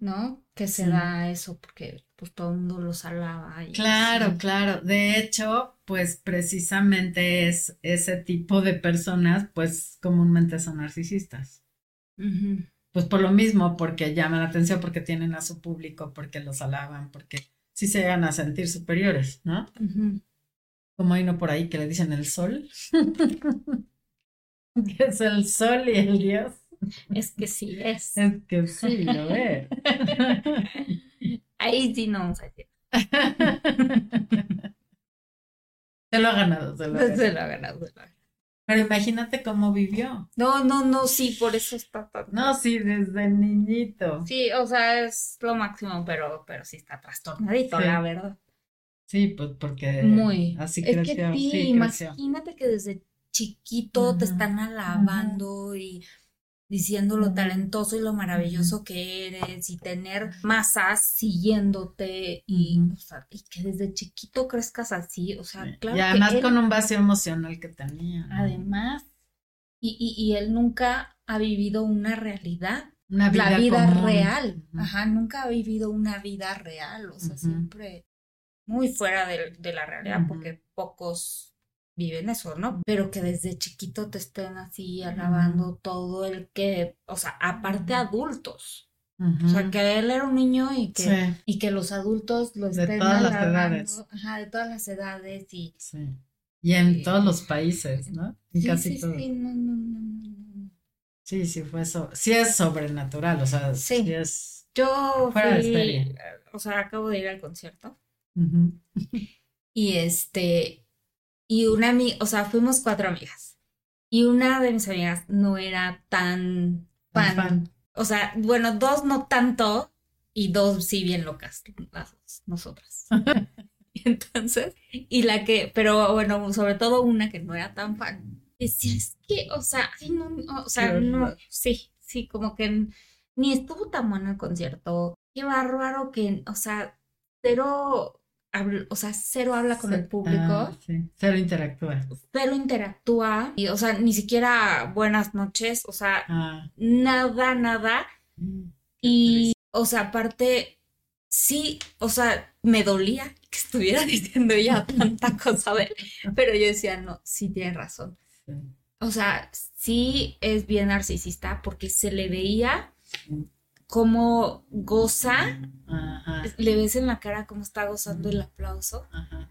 Speaker 1: ¿no? Que se
Speaker 2: Sí.
Speaker 1: da eso porque pues todo el mundo los alaba y
Speaker 2: Claro,
Speaker 1: así.
Speaker 2: claro. De hecho, pues precisamente es ese tipo de personas, pues comúnmente son narcisistas. Pues por lo mismo, porque llaman la atención, porque tienen a su público, porque los alaban, porque sí se llegan a sentir superiores, ¿no? Como hay uno por ahí que le dicen el sol. Que es el sol y el dios.
Speaker 1: Es que sí es.
Speaker 2: Es que sí, lo es.
Speaker 1: Ahí sí no vamos a decir.
Speaker 2: Se lo ha ganado, se lo ha
Speaker 1: Se
Speaker 2: ganado.
Speaker 1: lo ha ganado, se lo ha ganado.
Speaker 2: Pero imagínate cómo vivió.
Speaker 1: No, no, no, sí, por eso está tan.
Speaker 2: No, sí, desde niñito.
Speaker 1: Sí, o sea, es lo máximo, pero, pero sí está trastornadito,
Speaker 2: Sí.
Speaker 1: la verdad.
Speaker 2: Sí, pues porque
Speaker 1: Muy.
Speaker 2: así
Speaker 1: es
Speaker 2: creció.
Speaker 1: que sí,
Speaker 2: sí, creció.
Speaker 1: imagínate que desde chiquito te están alabando y diciendo lo talentoso y lo maravilloso que eres y tener masas siguiéndote y, o sea, y que desde chiquito crezcas así, o sea, claro
Speaker 2: Y
Speaker 1: que
Speaker 2: además
Speaker 1: él,
Speaker 2: con un vacío emocional que tenía. ¿no?
Speaker 1: además, y, y, y él nunca ha vivido una realidad,
Speaker 2: Una vida
Speaker 1: la vida
Speaker 2: común.
Speaker 1: real, ajá, nunca ha vivido una vida real, o sea, siempre muy fuera de, de la realidad, porque pocos viven eso, ¿no? Pero que desde chiquito te estén así alabando todo el que, o sea, aparte adultos, o sea, que él era un niño y que,
Speaker 2: Sí,
Speaker 1: y que los adultos lo
Speaker 2: De
Speaker 1: estén
Speaker 2: todas las edades.
Speaker 1: ajá, de todas las edades y
Speaker 2: sí. Y en todos los países, ¿no? En
Speaker 1: sí,
Speaker 2: casi
Speaker 1: sí,
Speaker 2: todos.
Speaker 1: sí, no, no, no.
Speaker 2: Sí, sí, fue eso. Sí es sobrenatural, o sea,
Speaker 1: Sí.
Speaker 2: es.
Speaker 1: Yo
Speaker 2: Fuera de
Speaker 1: fui,
Speaker 2: serie.
Speaker 1: eh, o sea, acabo de ir al concierto
Speaker 2: Ujú.
Speaker 1: y este, y una amiga, o sea, fuimos cuatro amigas. Y una de mis amigas no era tan
Speaker 2: Fan,
Speaker 1: o sea, bueno, dos no tanto, y dos sí bien locas, las dos, nosotras. Entonces, y la que, pero bueno, sobre todo una que no era tan fan, decía, es que, o sea, ay, no, o sea, no, sí, sí, como que ni estuvo tan bueno el concierto, qué bárbaro que, o sea, cero, o sea, cero habla con el público,
Speaker 2: Ah, sí. Cero interactúa.
Speaker 1: cero interactúa, y, o sea, ni siquiera buenas noches, o sea,
Speaker 2: Ah.
Speaker 1: nada, nada,
Speaker 2: Mm.
Speaker 1: y, o sea, aparte, sí, o sea, me dolía que estuviera diciendo ya tanta cosa de él, pero yo decía, no, sí tiene razón.
Speaker 2: Sí.
Speaker 1: O sea, sí es bien narcisista porque se le veía
Speaker 2: Mm.
Speaker 1: como goza,
Speaker 2: Ajá.
Speaker 1: le ves en la cara cómo está gozando el aplauso
Speaker 2: Ajá.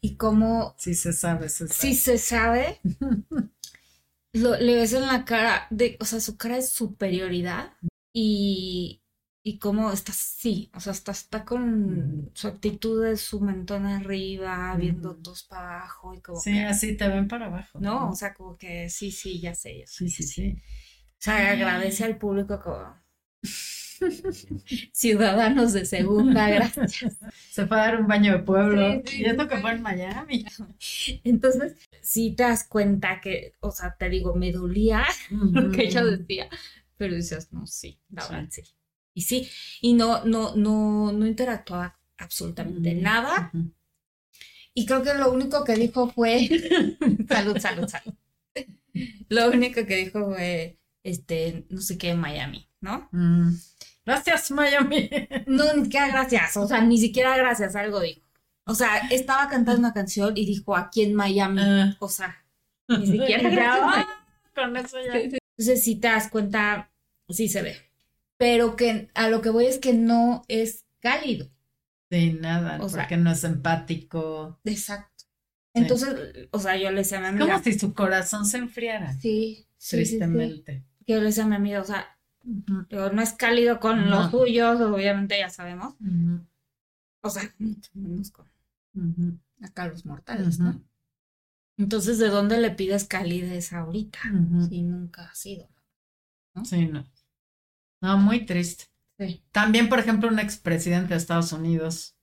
Speaker 1: y cómo
Speaker 2: Sí se sabe, se sabe.
Speaker 1: sí se sabe, lo, le ves en la cara, de, o sea, su cara es superioridad y, y cómo está así, o sea, está, está con su actitud de su mentón arriba, viendo
Speaker 2: Ujú.
Speaker 1: todos para abajo y como
Speaker 2: Sí,
Speaker 1: que,
Speaker 2: así te ven para abajo.
Speaker 1: no, o sea, como que sí, sí, ya sé, ya sé.
Speaker 2: Sí, sí, sí.
Speaker 1: O sea, agradece al público como ciudadanos de segunda, gracias.
Speaker 2: Se fue a dar un baño de pueblo.
Speaker 1: Sí, sí,
Speaker 2: y esto
Speaker 1: sí,
Speaker 2: que
Speaker 1: sí.
Speaker 2: fue en Miami.
Speaker 1: Entonces, sí te das cuenta que, o sea, te digo, me dolía lo que ella decía, pero dices, no, sí, la
Speaker 2: Sí.
Speaker 1: verdad sí. Y sí, y no, no, no, no interactuaba absolutamente nada. Y creo que lo único que dijo fue, salud, salud, salud. Lo único que dijo fue, este, no sé qué, Miami, ¿no?
Speaker 2: Mm. Gracias, Miami.
Speaker 1: No, ni siquiera gracias, o sea, ni siquiera gracias, algo dijo. O sea, estaba cantando una canción y dijo aquí en Miami,
Speaker 2: Ah.
Speaker 1: o sea, ni siquiera.
Speaker 2: Con eso ya.
Speaker 1: Entonces, si te das cuenta, sí se ve. Pero que a lo que voy es que no es cálido.
Speaker 2: Sí, nada,
Speaker 1: O sea-
Speaker 2: porque no es empático.
Speaker 1: Exacto. Entonces, o sea, yo le decía a mi
Speaker 2: Como
Speaker 1: amiga.
Speaker 2: si su corazón se enfriara,
Speaker 1: Sí, sí, sí, sí.
Speaker 2: tristemente.
Speaker 1: Yo le decía a mi amiga, o sea, No es cálido con
Speaker 2: No.
Speaker 1: los suyos, obviamente ya sabemos. O sea, menos con acá los mortales, ¿no? Entonces, ¿de dónde le pides calidez ahorita? Si nunca ha sido.
Speaker 2: Sí, no. No, muy triste.
Speaker 1: Sí.
Speaker 2: También, por ejemplo, un expresidente de Estados Unidos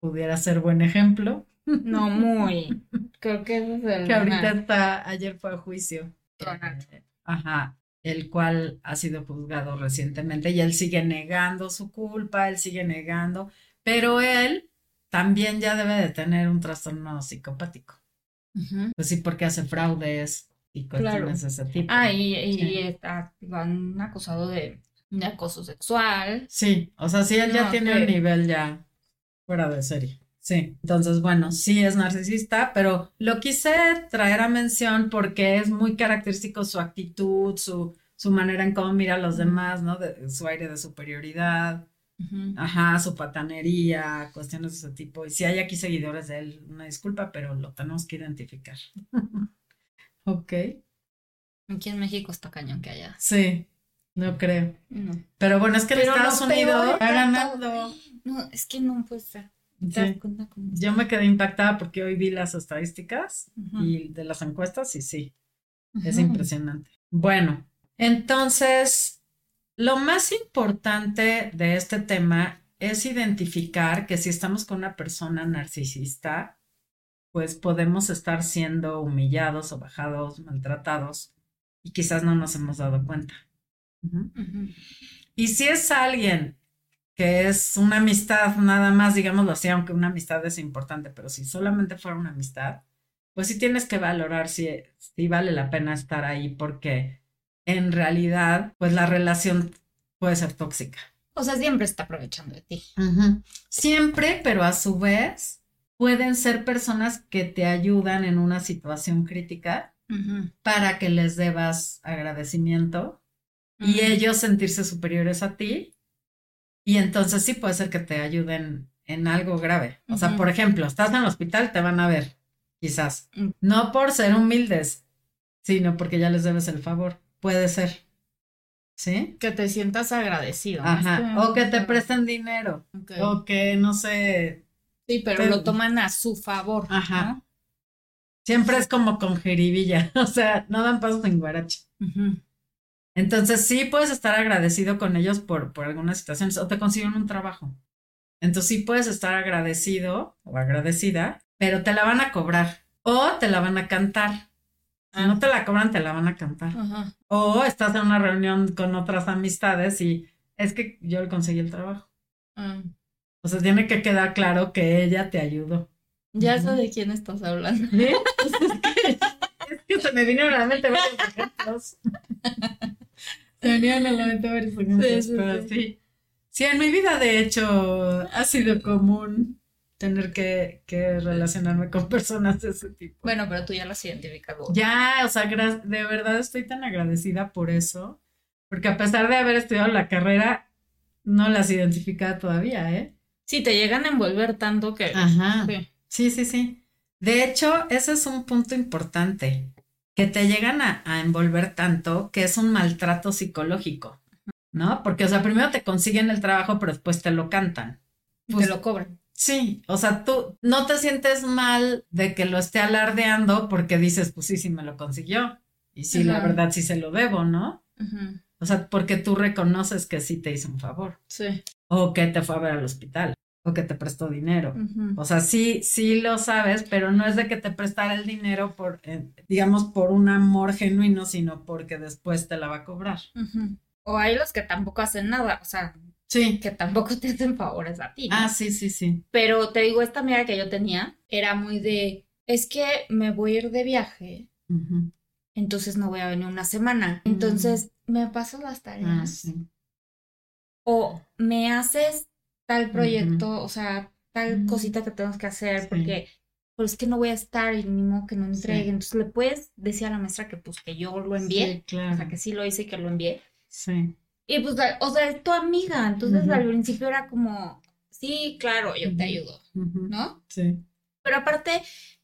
Speaker 2: pudiera ser buen ejemplo.
Speaker 1: No, muy. Creo que ese es el
Speaker 2: Que ahorita está, ayer fue a juicio.
Speaker 1: Donald
Speaker 2: Ajá, el cual ha sido juzgado recientemente y él sigue negando su culpa, él sigue negando, pero él también ya debe de tener un trastorno psicopático. Pues sí, porque hace fraudes y cuestiones de ese tipo.
Speaker 1: Ah, y, y
Speaker 2: Sí.
Speaker 1: está, lo han acusado de, de acoso sexual.
Speaker 2: Sí, o sea, sí, él ya tiene un nivel ya fuera de serie. Sí, entonces, bueno, sí es narcisista, pero lo quise traer a mención porque es muy característico su actitud, su, su manera en cómo mira a los demás, ¿no? De, su aire de superioridad, ajá, su patanería, cuestiones de ese tipo. Y si hay aquí seguidores de él, una disculpa, pero lo tenemos que identificar. Ok,
Speaker 1: Aquí en México está cañón que haya.
Speaker 2: sí, no creo.
Speaker 1: No.
Speaker 2: Pero bueno, es que en Estados Unidos
Speaker 1: es
Speaker 2: ha
Speaker 1: tanto-
Speaker 2: ganado.
Speaker 1: No, es que no puede ser. ¿Te
Speaker 2: Sí.
Speaker 1: das cuenta cómo
Speaker 2: Yo me quedé impactada porque hoy vi las estadísticas y de las encuestas y sí, es impresionante. Bueno, entonces, lo más importante de este tema es identificar que si estamos con una persona narcisista, pues podemos estar siendo humillados o bajados, maltratados y quizás no nos hemos dado cuenta. Y si es alguien que es una amistad, nada más, digámoslo así, aunque una amistad es importante, pero si solamente fuera una amistad, pues sí tienes que valorar si, si vale la pena estar ahí, porque en realidad, pues la relación puede ser tóxica.
Speaker 1: O sea, siempre está aprovechando de ti.
Speaker 2: Siempre, pero a su vez, pueden ser personas que te ayudan en una situación crítica para que les debas agradecimiento y ellos sentirse superiores a ti. Y entonces sí puede ser que te ayuden en algo grave. O sea, por ejemplo, estás en el hospital, te van a ver, quizás.
Speaker 1: Mm.
Speaker 2: No por ser humildes, sino porque ya les debes el favor. Puede ser. ¿Sí?
Speaker 1: Que te sientas agradecido.
Speaker 2: Ajá. O que te presten dinero. O que, no sé,
Speaker 1: Sí, pero lo toman a su favor.
Speaker 2: Ajá. siempre es como con jeribilla. O sea, no dan pasos en guarache.
Speaker 1: Ujú.
Speaker 2: Entonces sí puedes estar agradecido con ellos por, por algunas situaciones o te consiguen un trabajo. Entonces sí puedes estar agradecido o agradecida, pero te la van a cobrar o te la van a cantar. Si no te la cobran, te la van a cantar.
Speaker 1: Ajá.
Speaker 2: O estás en una reunión con otras amistades y es que yo le conseguí el trabajo.
Speaker 1: Ah.
Speaker 2: O sea, tiene que quedar claro que ella te ayudó.
Speaker 1: Ya sé de quién estás hablando.
Speaker 2: Pues es, que, es que se me vinieron a la mente varios ejemplos. Vinieron a la mente varios ejemplos,
Speaker 1: Sí, sí,
Speaker 2: pero
Speaker 1: sí.
Speaker 2: sí. En mi vida, de hecho, ha sido común tener que, que relacionarme con personas de ese tipo.
Speaker 1: Bueno, pero tú ya lo has identificado.
Speaker 2: Ya, o sea, de verdad estoy tan agradecida por eso, porque a pesar de haber estudiado la carrera, no las identificaba todavía, ¿eh?
Speaker 1: Sí, te llegan a envolver tanto que.
Speaker 2: Ajá.
Speaker 1: Sí.
Speaker 2: Sí, sí, sí. De hecho, ese es un punto importante, que te llegan a, a envolver tanto que es un maltrato psicológico, ¿no? Porque, o sea, primero te consiguen el trabajo, pero después te lo cantan. Pues,
Speaker 1: te lo cobran.
Speaker 2: Sí, o sea, tú no te sientes mal de que lo esté alardeando porque dices, pues sí, sí me lo consiguió. Y sí, la verdad sí se lo debo, ¿no? O sea, porque tú reconoces que sí te hizo un favor,
Speaker 1: Sí.
Speaker 2: o que te fue a ver al hospital, o que te prestó dinero. O sea, sí, sí lo sabes, pero no es de que te prestara el dinero por, eh, digamos, por un amor genuino, sino porque después te la va a cobrar.
Speaker 1: O hay los que tampoco hacen nada, o sea,
Speaker 2: Sí.
Speaker 1: que tampoco te hacen favores a ti. ¿no?
Speaker 2: Ah, sí, sí, sí.
Speaker 1: Pero te digo, esta amiga que yo tenía era muy de, es que me voy a ir de viaje, entonces no voy a venir una semana. Entonces, me pasas las
Speaker 2: Ah,
Speaker 1: tareas
Speaker 2: sí.
Speaker 1: o me haces tal proyecto, o sea, tal
Speaker 2: Mm.
Speaker 1: cosita que tenemos que hacer
Speaker 2: Sí.
Speaker 1: porque pues es que no voy a estar y ni modo que no entregue.
Speaker 2: Sí.
Speaker 1: Entonces, le puedes decir a la maestra que pues que yo lo envié,
Speaker 2: Sí, claro.
Speaker 1: o sea, que sí lo hice y que lo envié.
Speaker 2: Sí.
Speaker 1: Y pues, o sea, es tu amiga. Entonces al principio era como, sí, claro, yo te ayudo. ¿no?
Speaker 2: Sí.
Speaker 1: Pero aparte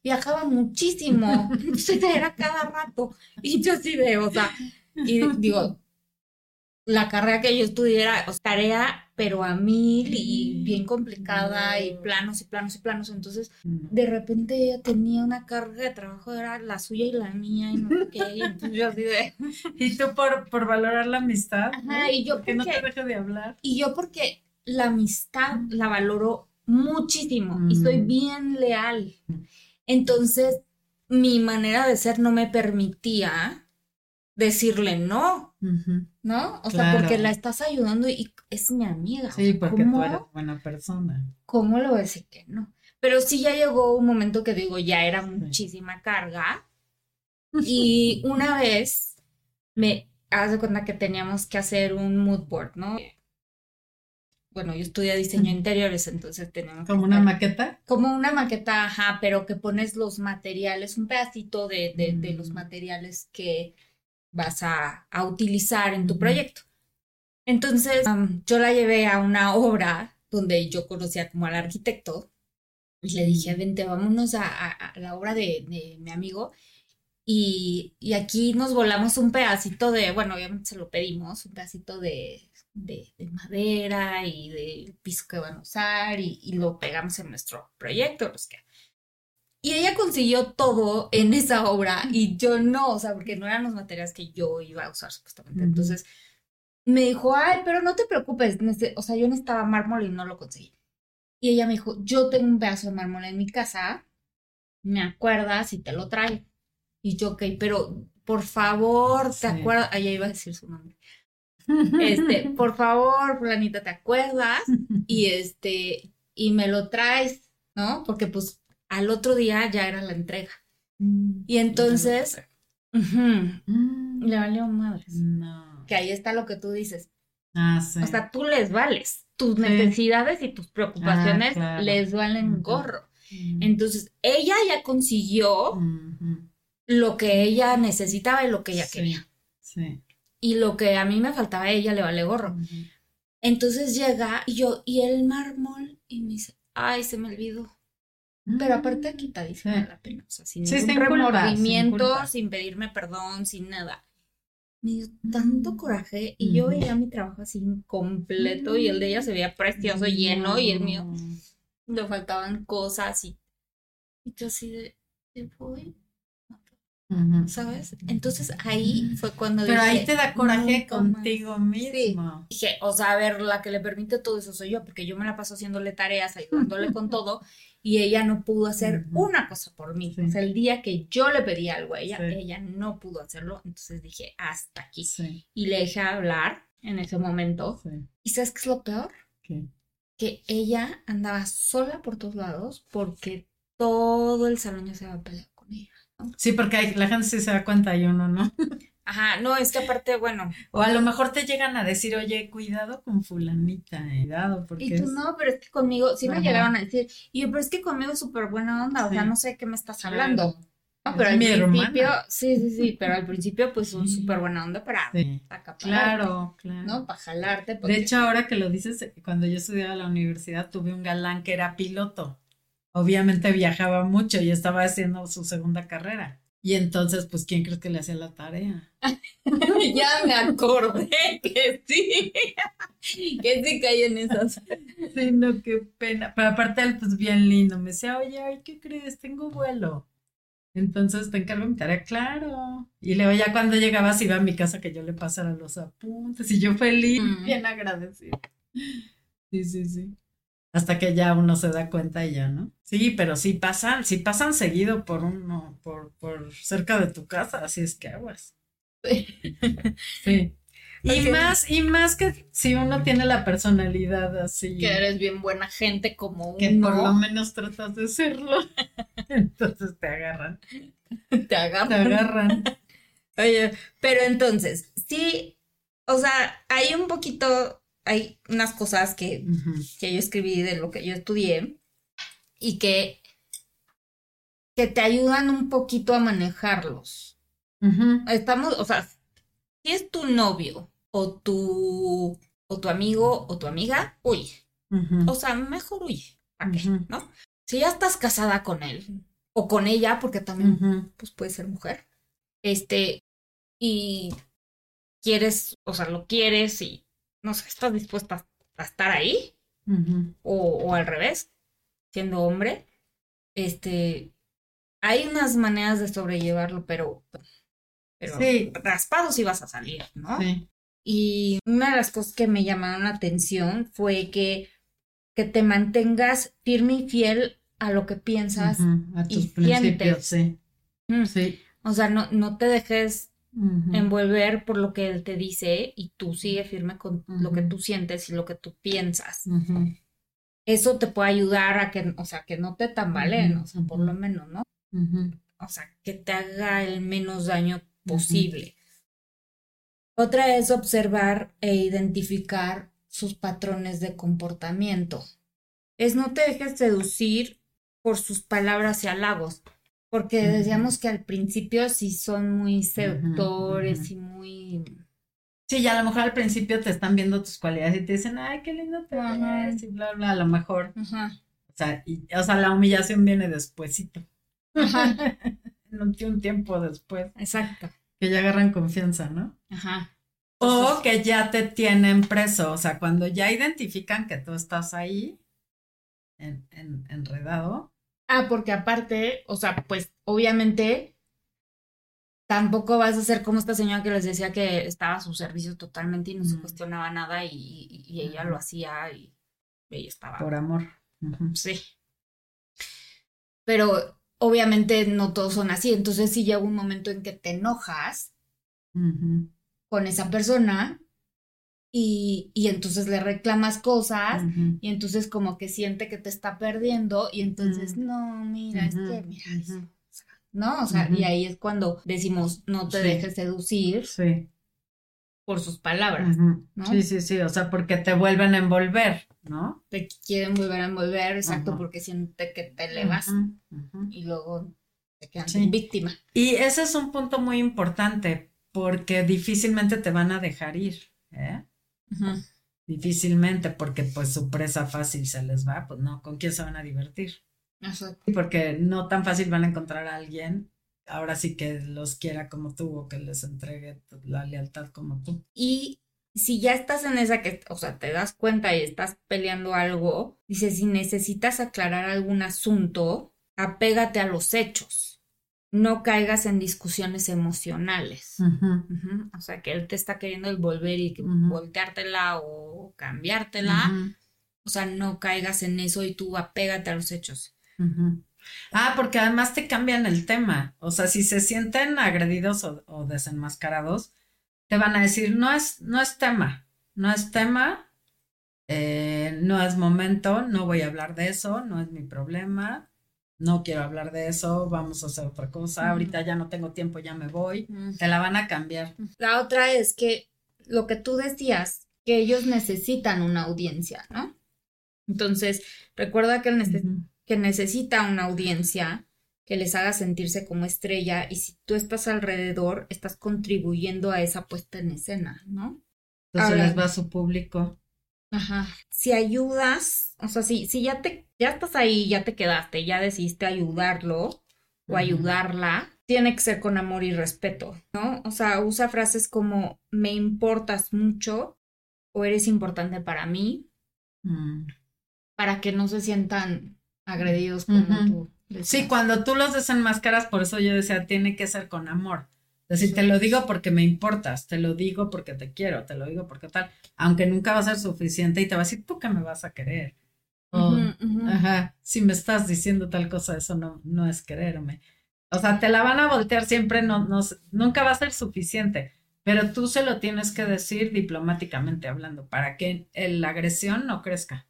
Speaker 1: viajaba muchísimo. Entonces era cada rato. Y yo así de, o sea, y digo, la carrera que yo estudié era o sea, tarea, pero a mil y bien complicada y planos y planos y planos. Entonces, de repente ella tenía una carga de trabajo, era la suya y la mía y no sé qué. Y entonces yo así de,
Speaker 2: Y tú por, por valorar la amistad, ¿no?
Speaker 1: Ajá, y yo
Speaker 2: que no te
Speaker 1: porque-
Speaker 2: deje de hablar.
Speaker 1: Y yo porque la amistad la valoro muchísimo y soy
Speaker 2: Mm.
Speaker 1: bien leal. Entonces, mi manera de ser no me permitía decirle no, ¿no? O sea, porque la estás ayudando y es mi amiga.
Speaker 2: Sí, porque
Speaker 1: ¿cómo,
Speaker 2: tú eres buena persona.
Speaker 1: ¿Cómo a decir que no? Pero sí ya llegó un momento que digo, ya era muchísima carga. Y una vez me haz de cuenta que teníamos que hacer un mood board, ¿no? Bueno, yo estudié diseño interiores, entonces teníamos que
Speaker 2: Como una maqueta.
Speaker 1: como una maqueta, ajá, pero que pones los materiales, un pedacito de, de, de los
Speaker 2: Mm.
Speaker 1: materiales que vas a, a utilizar en tu proyecto. Entonces, yo la llevé a una obra donde yo conocía como al arquitecto y le dije, vente, vámonos a, a- a la obra de, de mi amigo y, y aquí nos volamos un pedacito de, bueno, obviamente se lo pedimos, un pedacito de, de, de madera y del piso que van a usar y, y lo pegamos en nuestro proyecto, pues que. Y ella consiguió todo en esa obra y yo no, o sea, porque no eran los materiales que yo iba a usar supuestamente. Entonces me dijo, ay, pero no te preocupes, o sea, yo necesitaba mármol y no lo conseguí. Y ella me dijo, yo tengo un pedazo de mármol en mi casa, me acuerdas y te lo traigo. Y yo, ok, pero por favor, ¿te
Speaker 2: Sí.
Speaker 1: acuerdas? Ahí iba a decir su nombre. Este, por favor, fulanita, ¿te acuerdas? Y este, y me lo traes, ¿no? Porque pues al otro día ya era la entrega. Y entonces,
Speaker 2: Mm.
Speaker 1: le valió madres.
Speaker 2: No.
Speaker 1: Que ahí está lo que tú dices.
Speaker 2: Ah, sí.
Speaker 1: O sea, tú les vales. Tus
Speaker 2: Sí.
Speaker 1: necesidades y tus preocupaciones
Speaker 2: Ah, claro.
Speaker 1: les valen gorro.
Speaker 2: Mm.
Speaker 1: Entonces, ella ya consiguió lo que ella necesitaba y lo que ella
Speaker 2: Sí.
Speaker 1: quería.
Speaker 2: Sí.
Speaker 1: Y lo que a mí me faltaba, a ella le vale gorro. Entonces llega y yo, ¿y el mármol? Y me dice, ay, se me olvidó. Pero aparte quitadísima
Speaker 2: Sí.
Speaker 1: de la pena, o sea, sin
Speaker 2: Sí,
Speaker 1: ningún
Speaker 2: sin
Speaker 1: remordimiento,
Speaker 2: culpa.
Speaker 1: sin pedirme perdón, sin nada. Me dio tanto coraje y yo veía mi trabajo así incompleto y el de ella se veía precioso, lleno y el mío le faltaban cosas y, y yo así de, ¿te voy? ¿Sabes? Entonces ahí fue cuando
Speaker 2: Pero ahí te da coraje contigo mismo.
Speaker 1: Dije, o sea, a ver, la que le permite todo eso soy yo, porque yo me la paso haciéndole tareas, ayudándole con todo, y ella no pudo hacer una cosa por mí. O sea, el día que yo le pedí algo a ella, ella no pudo hacerlo. Entonces dije, hasta aquí. Y le dejé hablar en ese momento. ¿Y sabes qué es lo peor? Que ella andaba sola por todos lados porque todo el salón ya se iba a pelear con ella.
Speaker 2: Sí, porque la gente sí se da cuenta y uno no.
Speaker 1: Ajá, no, es que aparte, bueno.
Speaker 2: O a lo mejor te llegan a decir, oye, cuidado con fulanita, eh, cuidado, porque.
Speaker 1: Y tú no, pero es que conmigo, sí me llegaron a decir, y yo, pero es que conmigo es súper buena onda, o sea, no sé qué me estás hablando. No, pero al principio, sí, sí, sí, pero al principio, pues son súper buena onda para
Speaker 2: sí. Claro, claro.
Speaker 1: ¿No? Para jalarte.
Speaker 2: De hecho, ahora que lo dices, cuando yo estudiaba en la universidad, tuve un galán que era piloto obviamente viajaba mucho y estaba haciendo su segunda carrera. Y entonces, pues, ¿quién crees que le hacía la tarea?
Speaker 1: ya me acordé que sí, que sí caí en esas.
Speaker 2: Sí, no, qué pena. Pero aparte él, pues, bien lindo. Me decía, oye, ay, ¿qué crees? Tengo vuelo. Entonces te encargo mi tarea, claro. Y luego ya cuando llegaba se iba a mi casa que yo le pasara los apuntes y yo feliz, mm. bien agradecido. Sí, sí, sí hasta que ya uno se da cuenta y ya, ¿no? Sí, pero sí pasan, sí pasan seguido por uno, por, por cerca de tu casa, así es que aguas. Sí. sí. Y más, y más que si uno tiene la personalidad así.
Speaker 1: Que eres bien buena gente como
Speaker 2: que por lo menos tratas de serlo. entonces te agarran.
Speaker 1: Te agarran.
Speaker 2: Te agarran.
Speaker 1: Oye, pero entonces, sí, o sea, hay un poquito hay unas cosas que, yo escribí de lo que yo estudié y que, que te ayudan un poquito a manejarlos. Estamos, o sea, si es tu novio o tu, o tu amigo o tu amiga, uy. O sea, mejor huye. ¿Para qué? ¿No? Si ya estás casada con él o con ella, porque también pues puede ser mujer, este, y quieres, o sea, lo quieres y no sé, estás dispuesta a estar ahí, o, al revés, siendo hombre, este, hay unas maneras de sobrellevarlo, pero, pero sí. raspado sí vas a salir, ¿no? Y una de las cosas que me llamaron la atención fue que, que te mantengas firme y fiel a lo que piensas
Speaker 2: a tus principios, sí.
Speaker 1: sí. O sea, no, no te dejes envolver por lo que él te dice y tú sigue firme con lo que tú sientes y lo que tú piensas. Eso te puede ayudar a que, o sea, que no te tambaleen, o sea, por lo menos, ¿no? O sea, que te haga el menos daño posible. Otra es observar e identificar sus patrones de comportamiento. Es no te dejes seducir por sus palabras y halagos. Porque decíamos que al principio sí son muy seductores y muy...
Speaker 2: Sí, ya a lo mejor al principio te están viendo tus cualidades y te dicen, ay, qué lindo te ves y bla, bla, a lo mejor. O, sea, y, o sea, la humillación viene despuésito. Ajá. un tiempo después.
Speaker 1: Exacto.
Speaker 2: Que ya agarran confianza, ¿no?
Speaker 1: Ajá.
Speaker 2: O que ya te tienen preso, o sea, cuando ya identifican que tú estás ahí en, en, enredado,
Speaker 1: Ah, porque aparte, o sea, pues obviamente tampoco vas a ser como esta señora que les decía que estaba a su servicio totalmente y no se cuestionaba nada y, ella lo hacía y ella estaba.
Speaker 2: Por amor.
Speaker 1: Sí. Pero obviamente no todos son así, entonces si llega un momento en que te enojas con esa persona y, y, entonces le reclamas cosas y entonces como que siente que te está perdiendo y entonces, no, mira, es que, mira, ¿no? O sea, y ahí es cuando decimos, no te dejes seducir por sus palabras, ¿no?
Speaker 2: Sí, sí, sí, o sea, porque te vuelven a envolver, ¿no?
Speaker 1: Te quieren volver a envolver, exacto, porque siente que te elevas y luego te quedas víctima.
Speaker 2: Y ese es un punto muy importante porque difícilmente te van a dejar ir, ¿eh? Difícilmente, porque pues su presa fácil se les va, pues no, ¿con quién se van a divertir? Porque no tan fácil van a encontrar a alguien, ahora sí que los quiera como tú o que les entregue la lealtad como tú.
Speaker 1: Y si ya estás en esa que, o sea, te das cuenta y estás peleando algo, dice, si necesitas aclarar algún asunto, apégate a los hechos. No caigas en discusiones emocionales. O sea, que él te está queriendo volver y
Speaker 2: Ujú.
Speaker 1: volteártela o cambiártela. O sea, no caigas en eso y tú apégate a los hechos.
Speaker 2: Ah, porque además te cambian el tema. O sea, si se sienten agredidos o, o desenmascarados, te van a decir, no es, no es tema, no es tema, eh, no es momento, no voy a hablar de eso, no es mi problema, no quiero hablar de eso, vamos a hacer otra cosa, ahorita ya no tengo tiempo, ya me voy. Te la van a cambiar.
Speaker 1: La otra es que lo que tú decías, que ellos necesitan una audiencia, ¿no? Entonces, recuerda que, nece-
Speaker 2: Ujú.
Speaker 1: que necesita una audiencia que les haga sentirse como estrella y si tú estás alrededor, estás contribuyendo a esa puesta en escena, ¿no?
Speaker 2: Entonces
Speaker 1: Ahora-
Speaker 2: les va a su público.
Speaker 1: Ajá. Si ayudas, o sea, si, si ya te, ya estás ahí, ya te quedaste, ya decidiste ayudarlo o ayudarla, tiene que ser con amor y respeto, ¿no? O sea, usa frases como me importas mucho o eres importante para mí,
Speaker 2: Mm.
Speaker 1: para que no se sientan agredidos como
Speaker 2: Ujú.
Speaker 1: tú.
Speaker 2: Sí, cuando tú los desenmascaras, por eso yo decía, tiene que ser con amor. Es decir,
Speaker 1: Sí.
Speaker 2: te lo digo porque me importas, te lo digo porque te quiero, te lo digo porque tal, aunque nunca va a ser suficiente y te va a decir, tú que me vas a querer. O,
Speaker 1: Ujú, ujú.
Speaker 2: ajá, si me estás diciendo tal cosa, eso no, no es quererme. O sea, te la van a voltear siempre, no, no, nunca va a ser suficiente, pero tú se lo tienes que decir diplomáticamente hablando para que el- la agresión no crezca.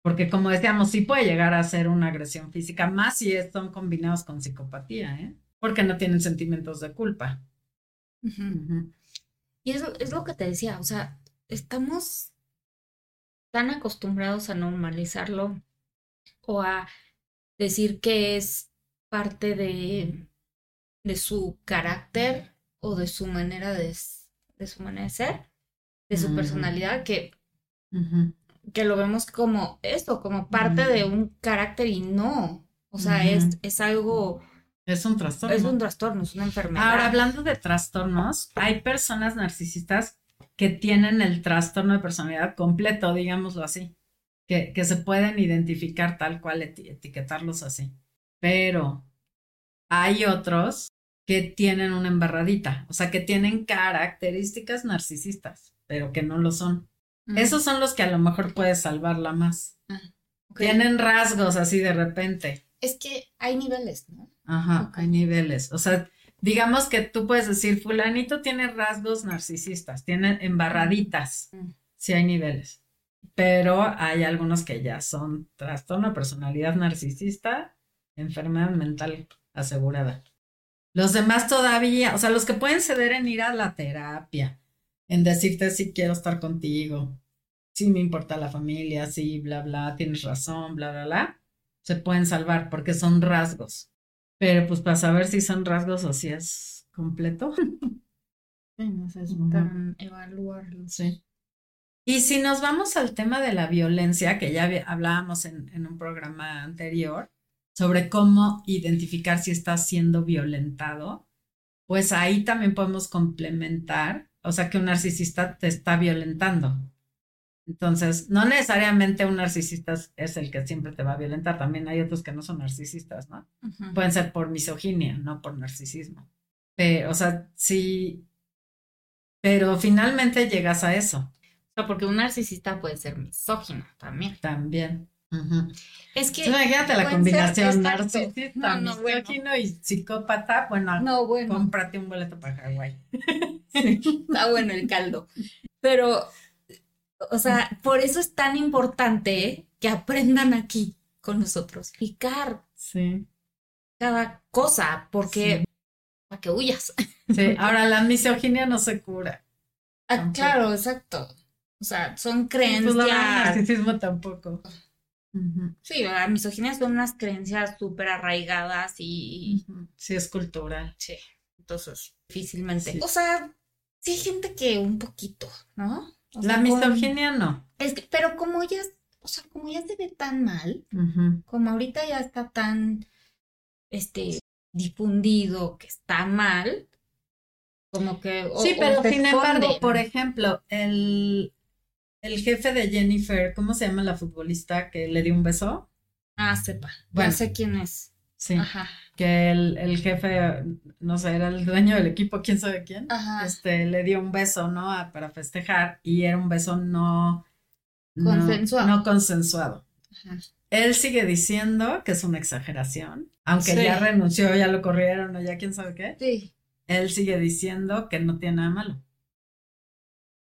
Speaker 2: Porque como decíamos, sí puede llegar a ser una agresión física, más si son combinados con psicopatía, ¿eh? Porque no tienen sentimientos de culpa.
Speaker 1: Y es, es lo que te decía, o sea, estamos tan acostumbrados a normalizarlo o a decir que es parte de, de su carácter o de su manera de, de su manera de ser, de su
Speaker 2: Ujú.
Speaker 1: personalidad, que, que lo vemos como esto, como parte de un carácter y no. O sea, es, es algo,
Speaker 2: Es un trastorno.
Speaker 1: es un trastorno, es una enfermedad.
Speaker 2: Ahora, hablando de trastornos, hay personas narcisistas que tienen el trastorno de personalidad completo, digámoslo así, que, que se pueden identificar tal cual, eti- etiquetarlos así. Pero hay otros que tienen una embarradita, o sea, que tienen características narcisistas, pero que no lo son.
Speaker 1: Mm,
Speaker 2: Esos son los que a lo mejor puedes salvarla más.
Speaker 1: ok.
Speaker 2: Tienen rasgos así de repente.
Speaker 1: Es que hay niveles, ¿no?
Speaker 2: Ajá, hay niveles. O sea, digamos que tú puedes decir, fulanito tiene rasgos narcisistas, tiene embarraditas.
Speaker 1: Mm.
Speaker 2: Sí hay niveles. Pero hay algunos que ya son trastorno de personalidad narcisista, enfermedad mental asegurada. Los demás todavía, o sea, los que pueden ceder en ir a la terapia, en decirte si quiero estar contigo, si me importa la familia, sí, bla, bla, tienes razón, bla, bla, bla, se pueden salvar porque son rasgos. Pero pues para saber si son rasgos o si es completo.
Speaker 1: Sí, necesitan evaluarlos.
Speaker 2: Sí. Y si nos vamos al tema de la violencia, que ya hablábamos en, en un programa anterior, sobre cómo identificar si estás siendo violentado, pues ahí también podemos complementar, o sea, que un narcisista te está violentando. Entonces, no necesariamente un narcisista es- el que siempre te va a violentar, también hay otros que no son narcisistas, ¿no?
Speaker 1: Ujú.
Speaker 2: Pueden ser por misoginia, no por narcisismo. Pero, o sea, sí, pero finalmente llegas a eso
Speaker 1: O sea, porque un narcisista puede ser misógino también.
Speaker 2: también. Ujú.
Speaker 1: Es que.
Speaker 2: Sí, imagínate la combinación narcisista,
Speaker 1: No, no, bueno.
Speaker 2: misógino y psicópata. Bueno,
Speaker 1: No, bueno.
Speaker 2: cómprate un boleto para Hawái.
Speaker 1: Está bueno el caldo. Pero, o sea, por eso es tan importante que aprendan aquí con nosotros. Picar
Speaker 2: Sí,
Speaker 1: cada cosa, porque
Speaker 2: Sí.
Speaker 1: para que huyas.
Speaker 2: sí. Ahora, la misoginia no se cura.
Speaker 1: Ah,
Speaker 2: Tampoco.
Speaker 1: claro, exacto. O sea, son
Speaker 2: Pues la
Speaker 1: creencias.
Speaker 2: narcisismo tampoco.
Speaker 1: Sí, la misoginia son unas creencias súper arraigadas y.
Speaker 2: Sí, es cultural.
Speaker 1: Sí, entonces difícilmente.
Speaker 2: Sí.
Speaker 1: O sea, sí hay gente que un poquito, ¿no? O
Speaker 2: La
Speaker 1: con-
Speaker 2: misoginia no.
Speaker 1: Es que, pero como ya, o sea, como ya se ve tan mal, como ahorita ya está tan, este, difundido que está mal, como que... o-
Speaker 2: Sí, pero sin embargo, por ejemplo, el, el jefe de Jennifer, ¿cómo se llama la futbolista que le dio un beso?
Speaker 1: Ah, sepa,
Speaker 2: Bueno.
Speaker 1: ya sé quién es.
Speaker 2: Sí.
Speaker 1: Ajá.
Speaker 2: Que el, el jefe, no sé, era el dueño del equipo, quién sabe quién.
Speaker 1: Ajá.
Speaker 2: Este, le dio un beso, ¿no? A- para festejar y era un beso no,
Speaker 1: Consensuado.
Speaker 2: No, consensuado.
Speaker 1: Ajá.
Speaker 2: Él sigue diciendo que es una exageración, aunque
Speaker 1: Sí.
Speaker 2: ya renunció, ya lo corrieron o ya quién sabe qué.
Speaker 1: Sí.
Speaker 2: Él sigue diciendo que no tiene nada malo.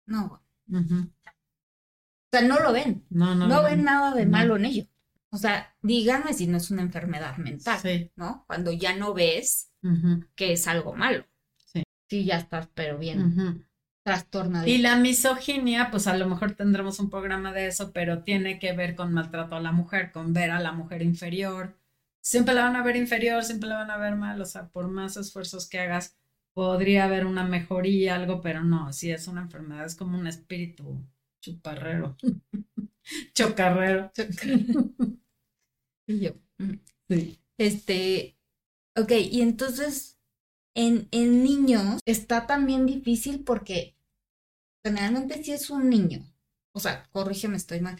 Speaker 1: No, o sea, no lo ven.
Speaker 2: No, no.
Speaker 1: No, ven nada de
Speaker 2: No.
Speaker 1: malo en ello. O sea, díganme si no es una enfermedad mental,
Speaker 2: Sí.
Speaker 1: ¿no? Cuando ya no ves que es algo malo.
Speaker 2: Sí.
Speaker 1: Sí, ya estás, pero bien trastornado.
Speaker 2: Y la misoginia, pues a lo mejor tendremos un programa de eso, pero tiene que ver con maltrato a la mujer, con ver a la mujer inferior. Siempre la van a ver inferior, siempre la van a ver mal, o sea, por más esfuerzos que hagas, podría haber una mejoría, algo, pero no, si es una enfermedad, es como un espíritu chuparrero, chocarrero.
Speaker 1: Y yo.
Speaker 2: Sí.
Speaker 1: Este, ok, y entonces en, en niños está también difícil porque generalmente si es un niño, o sea, corrígeme, estoy mal,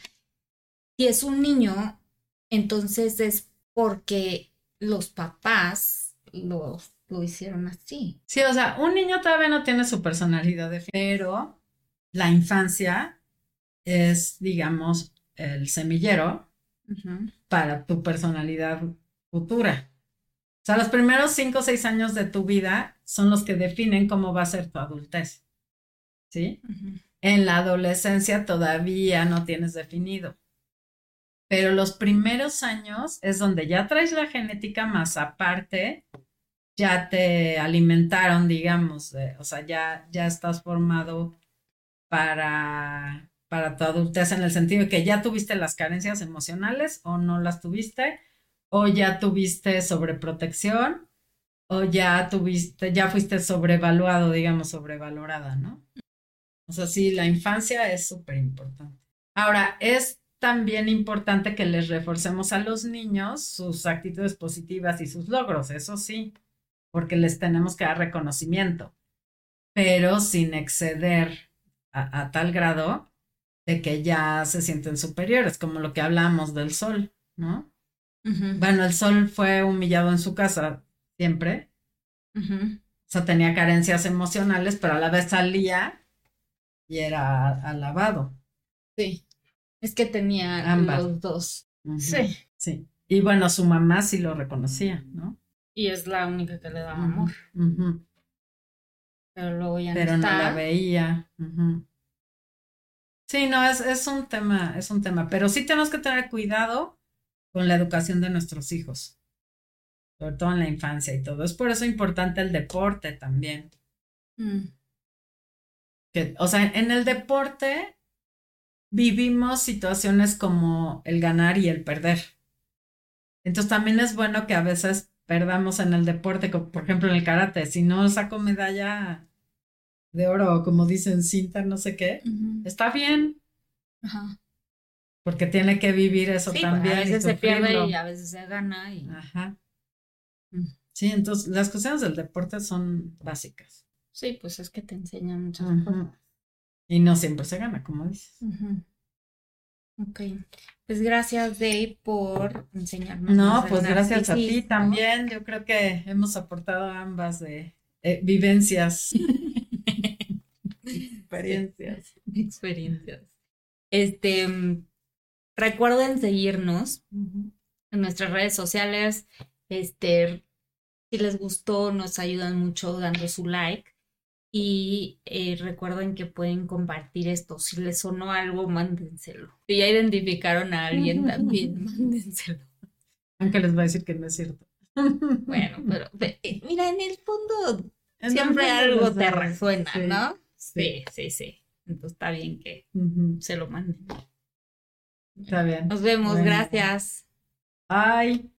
Speaker 1: si es un niño, entonces es porque los papás lo, lo hicieron así.
Speaker 2: Sí, o sea, un niño todavía no tiene su personalidad defin- pero la infancia es, digamos, el semillero Para tu personalidad futura. O sea, los primeros cinco o seis años de tu vida son los que definen cómo va a ser tu adultez. ¿Sí? En la adolescencia todavía no tienes definido. Pero los primeros años es donde ya traes la genética más aparte, ya te alimentaron, digamos, o sea, ya, ya estás formado para, para tu adultez en el sentido de que ya tuviste las carencias emocionales o no las tuviste, o ya tuviste sobreprotección, o ya tuviste, ya fuiste sobrevaluado, digamos, sobrevalorada, ¿no? O sea, sí, la infancia es súper importante. Ahora, es también importante que les reforcemos a los niños sus actitudes positivas y sus logros, eso sí, porque les tenemos que dar reconocimiento, pero sin exceder a, a tal grado de que ya se sienten superiores, como lo que hablamos del sol, ¿no? Bueno, el sol fue humillado en su casa siempre, o sea, tenía carencias emocionales, pero a la vez salía y era alabado.
Speaker 1: Sí, es que tenía
Speaker 2: Ambas.
Speaker 1: los dos. Sí.
Speaker 2: Sí. Y bueno, su mamá sí lo reconocía, ¿no?
Speaker 1: Y es la única que le daba amor. Pero luego ya
Speaker 2: Pero
Speaker 1: no
Speaker 2: no
Speaker 1: está.
Speaker 2: la veía. Sí, no, es, es un tema, es un tema. Pero sí tenemos que tener cuidado con la educación de nuestros hijos. Sobre todo en la infancia y todo. Es por eso importante el deporte también.
Speaker 1: Mm,
Speaker 2: Que, o sea, en el deporte vivimos situaciones como el ganar y el perder. Entonces también es bueno que a veces perdamos en el deporte, como por ejemplo en el karate. Si no saco medalla de oro, o como dicen cinta, no sé qué, está bien,
Speaker 1: Ajá.
Speaker 2: porque tiene que vivir eso
Speaker 1: Sí,
Speaker 2: también.
Speaker 1: a veces se pierde y a veces se gana. Y...
Speaker 2: Ajá.
Speaker 1: Mm.
Speaker 2: Sí, entonces las cuestiones del deporte son básicas.
Speaker 1: Sí, pues es que te enseñan muchas cosas.
Speaker 2: Y no siempre se gana, como dices.
Speaker 1: Ujú. Ok. Pues gracias, Dave, por enseñarnos.
Speaker 2: No, pues gracias a ti también. Yo creo que hemos aportado ambas de eh, vivencias, experiencias.
Speaker 1: Experiencias. Este, recuerden seguirnos en nuestras redes sociales. Este, si les gustó, nos ayudan mucho dando su like. Y eh, recuerden que pueden compartir esto. Si les sonó algo, mándenselo. Si ya identificaron a alguien también, mándenselo.
Speaker 2: Aunque les voy a decir que no es cierto.
Speaker 1: Bueno, pero eh, mira, en el fondo
Speaker 2: En
Speaker 1: siempre
Speaker 2: el fondo
Speaker 1: algo te resuena,
Speaker 2: sí,
Speaker 1: ¿no?
Speaker 2: Sí.
Speaker 1: Sí, sí. Entonces está bien que se lo manden.
Speaker 2: Está bien.
Speaker 1: Nos vemos,
Speaker 2: Bueno.
Speaker 1: gracias.
Speaker 2: Ay.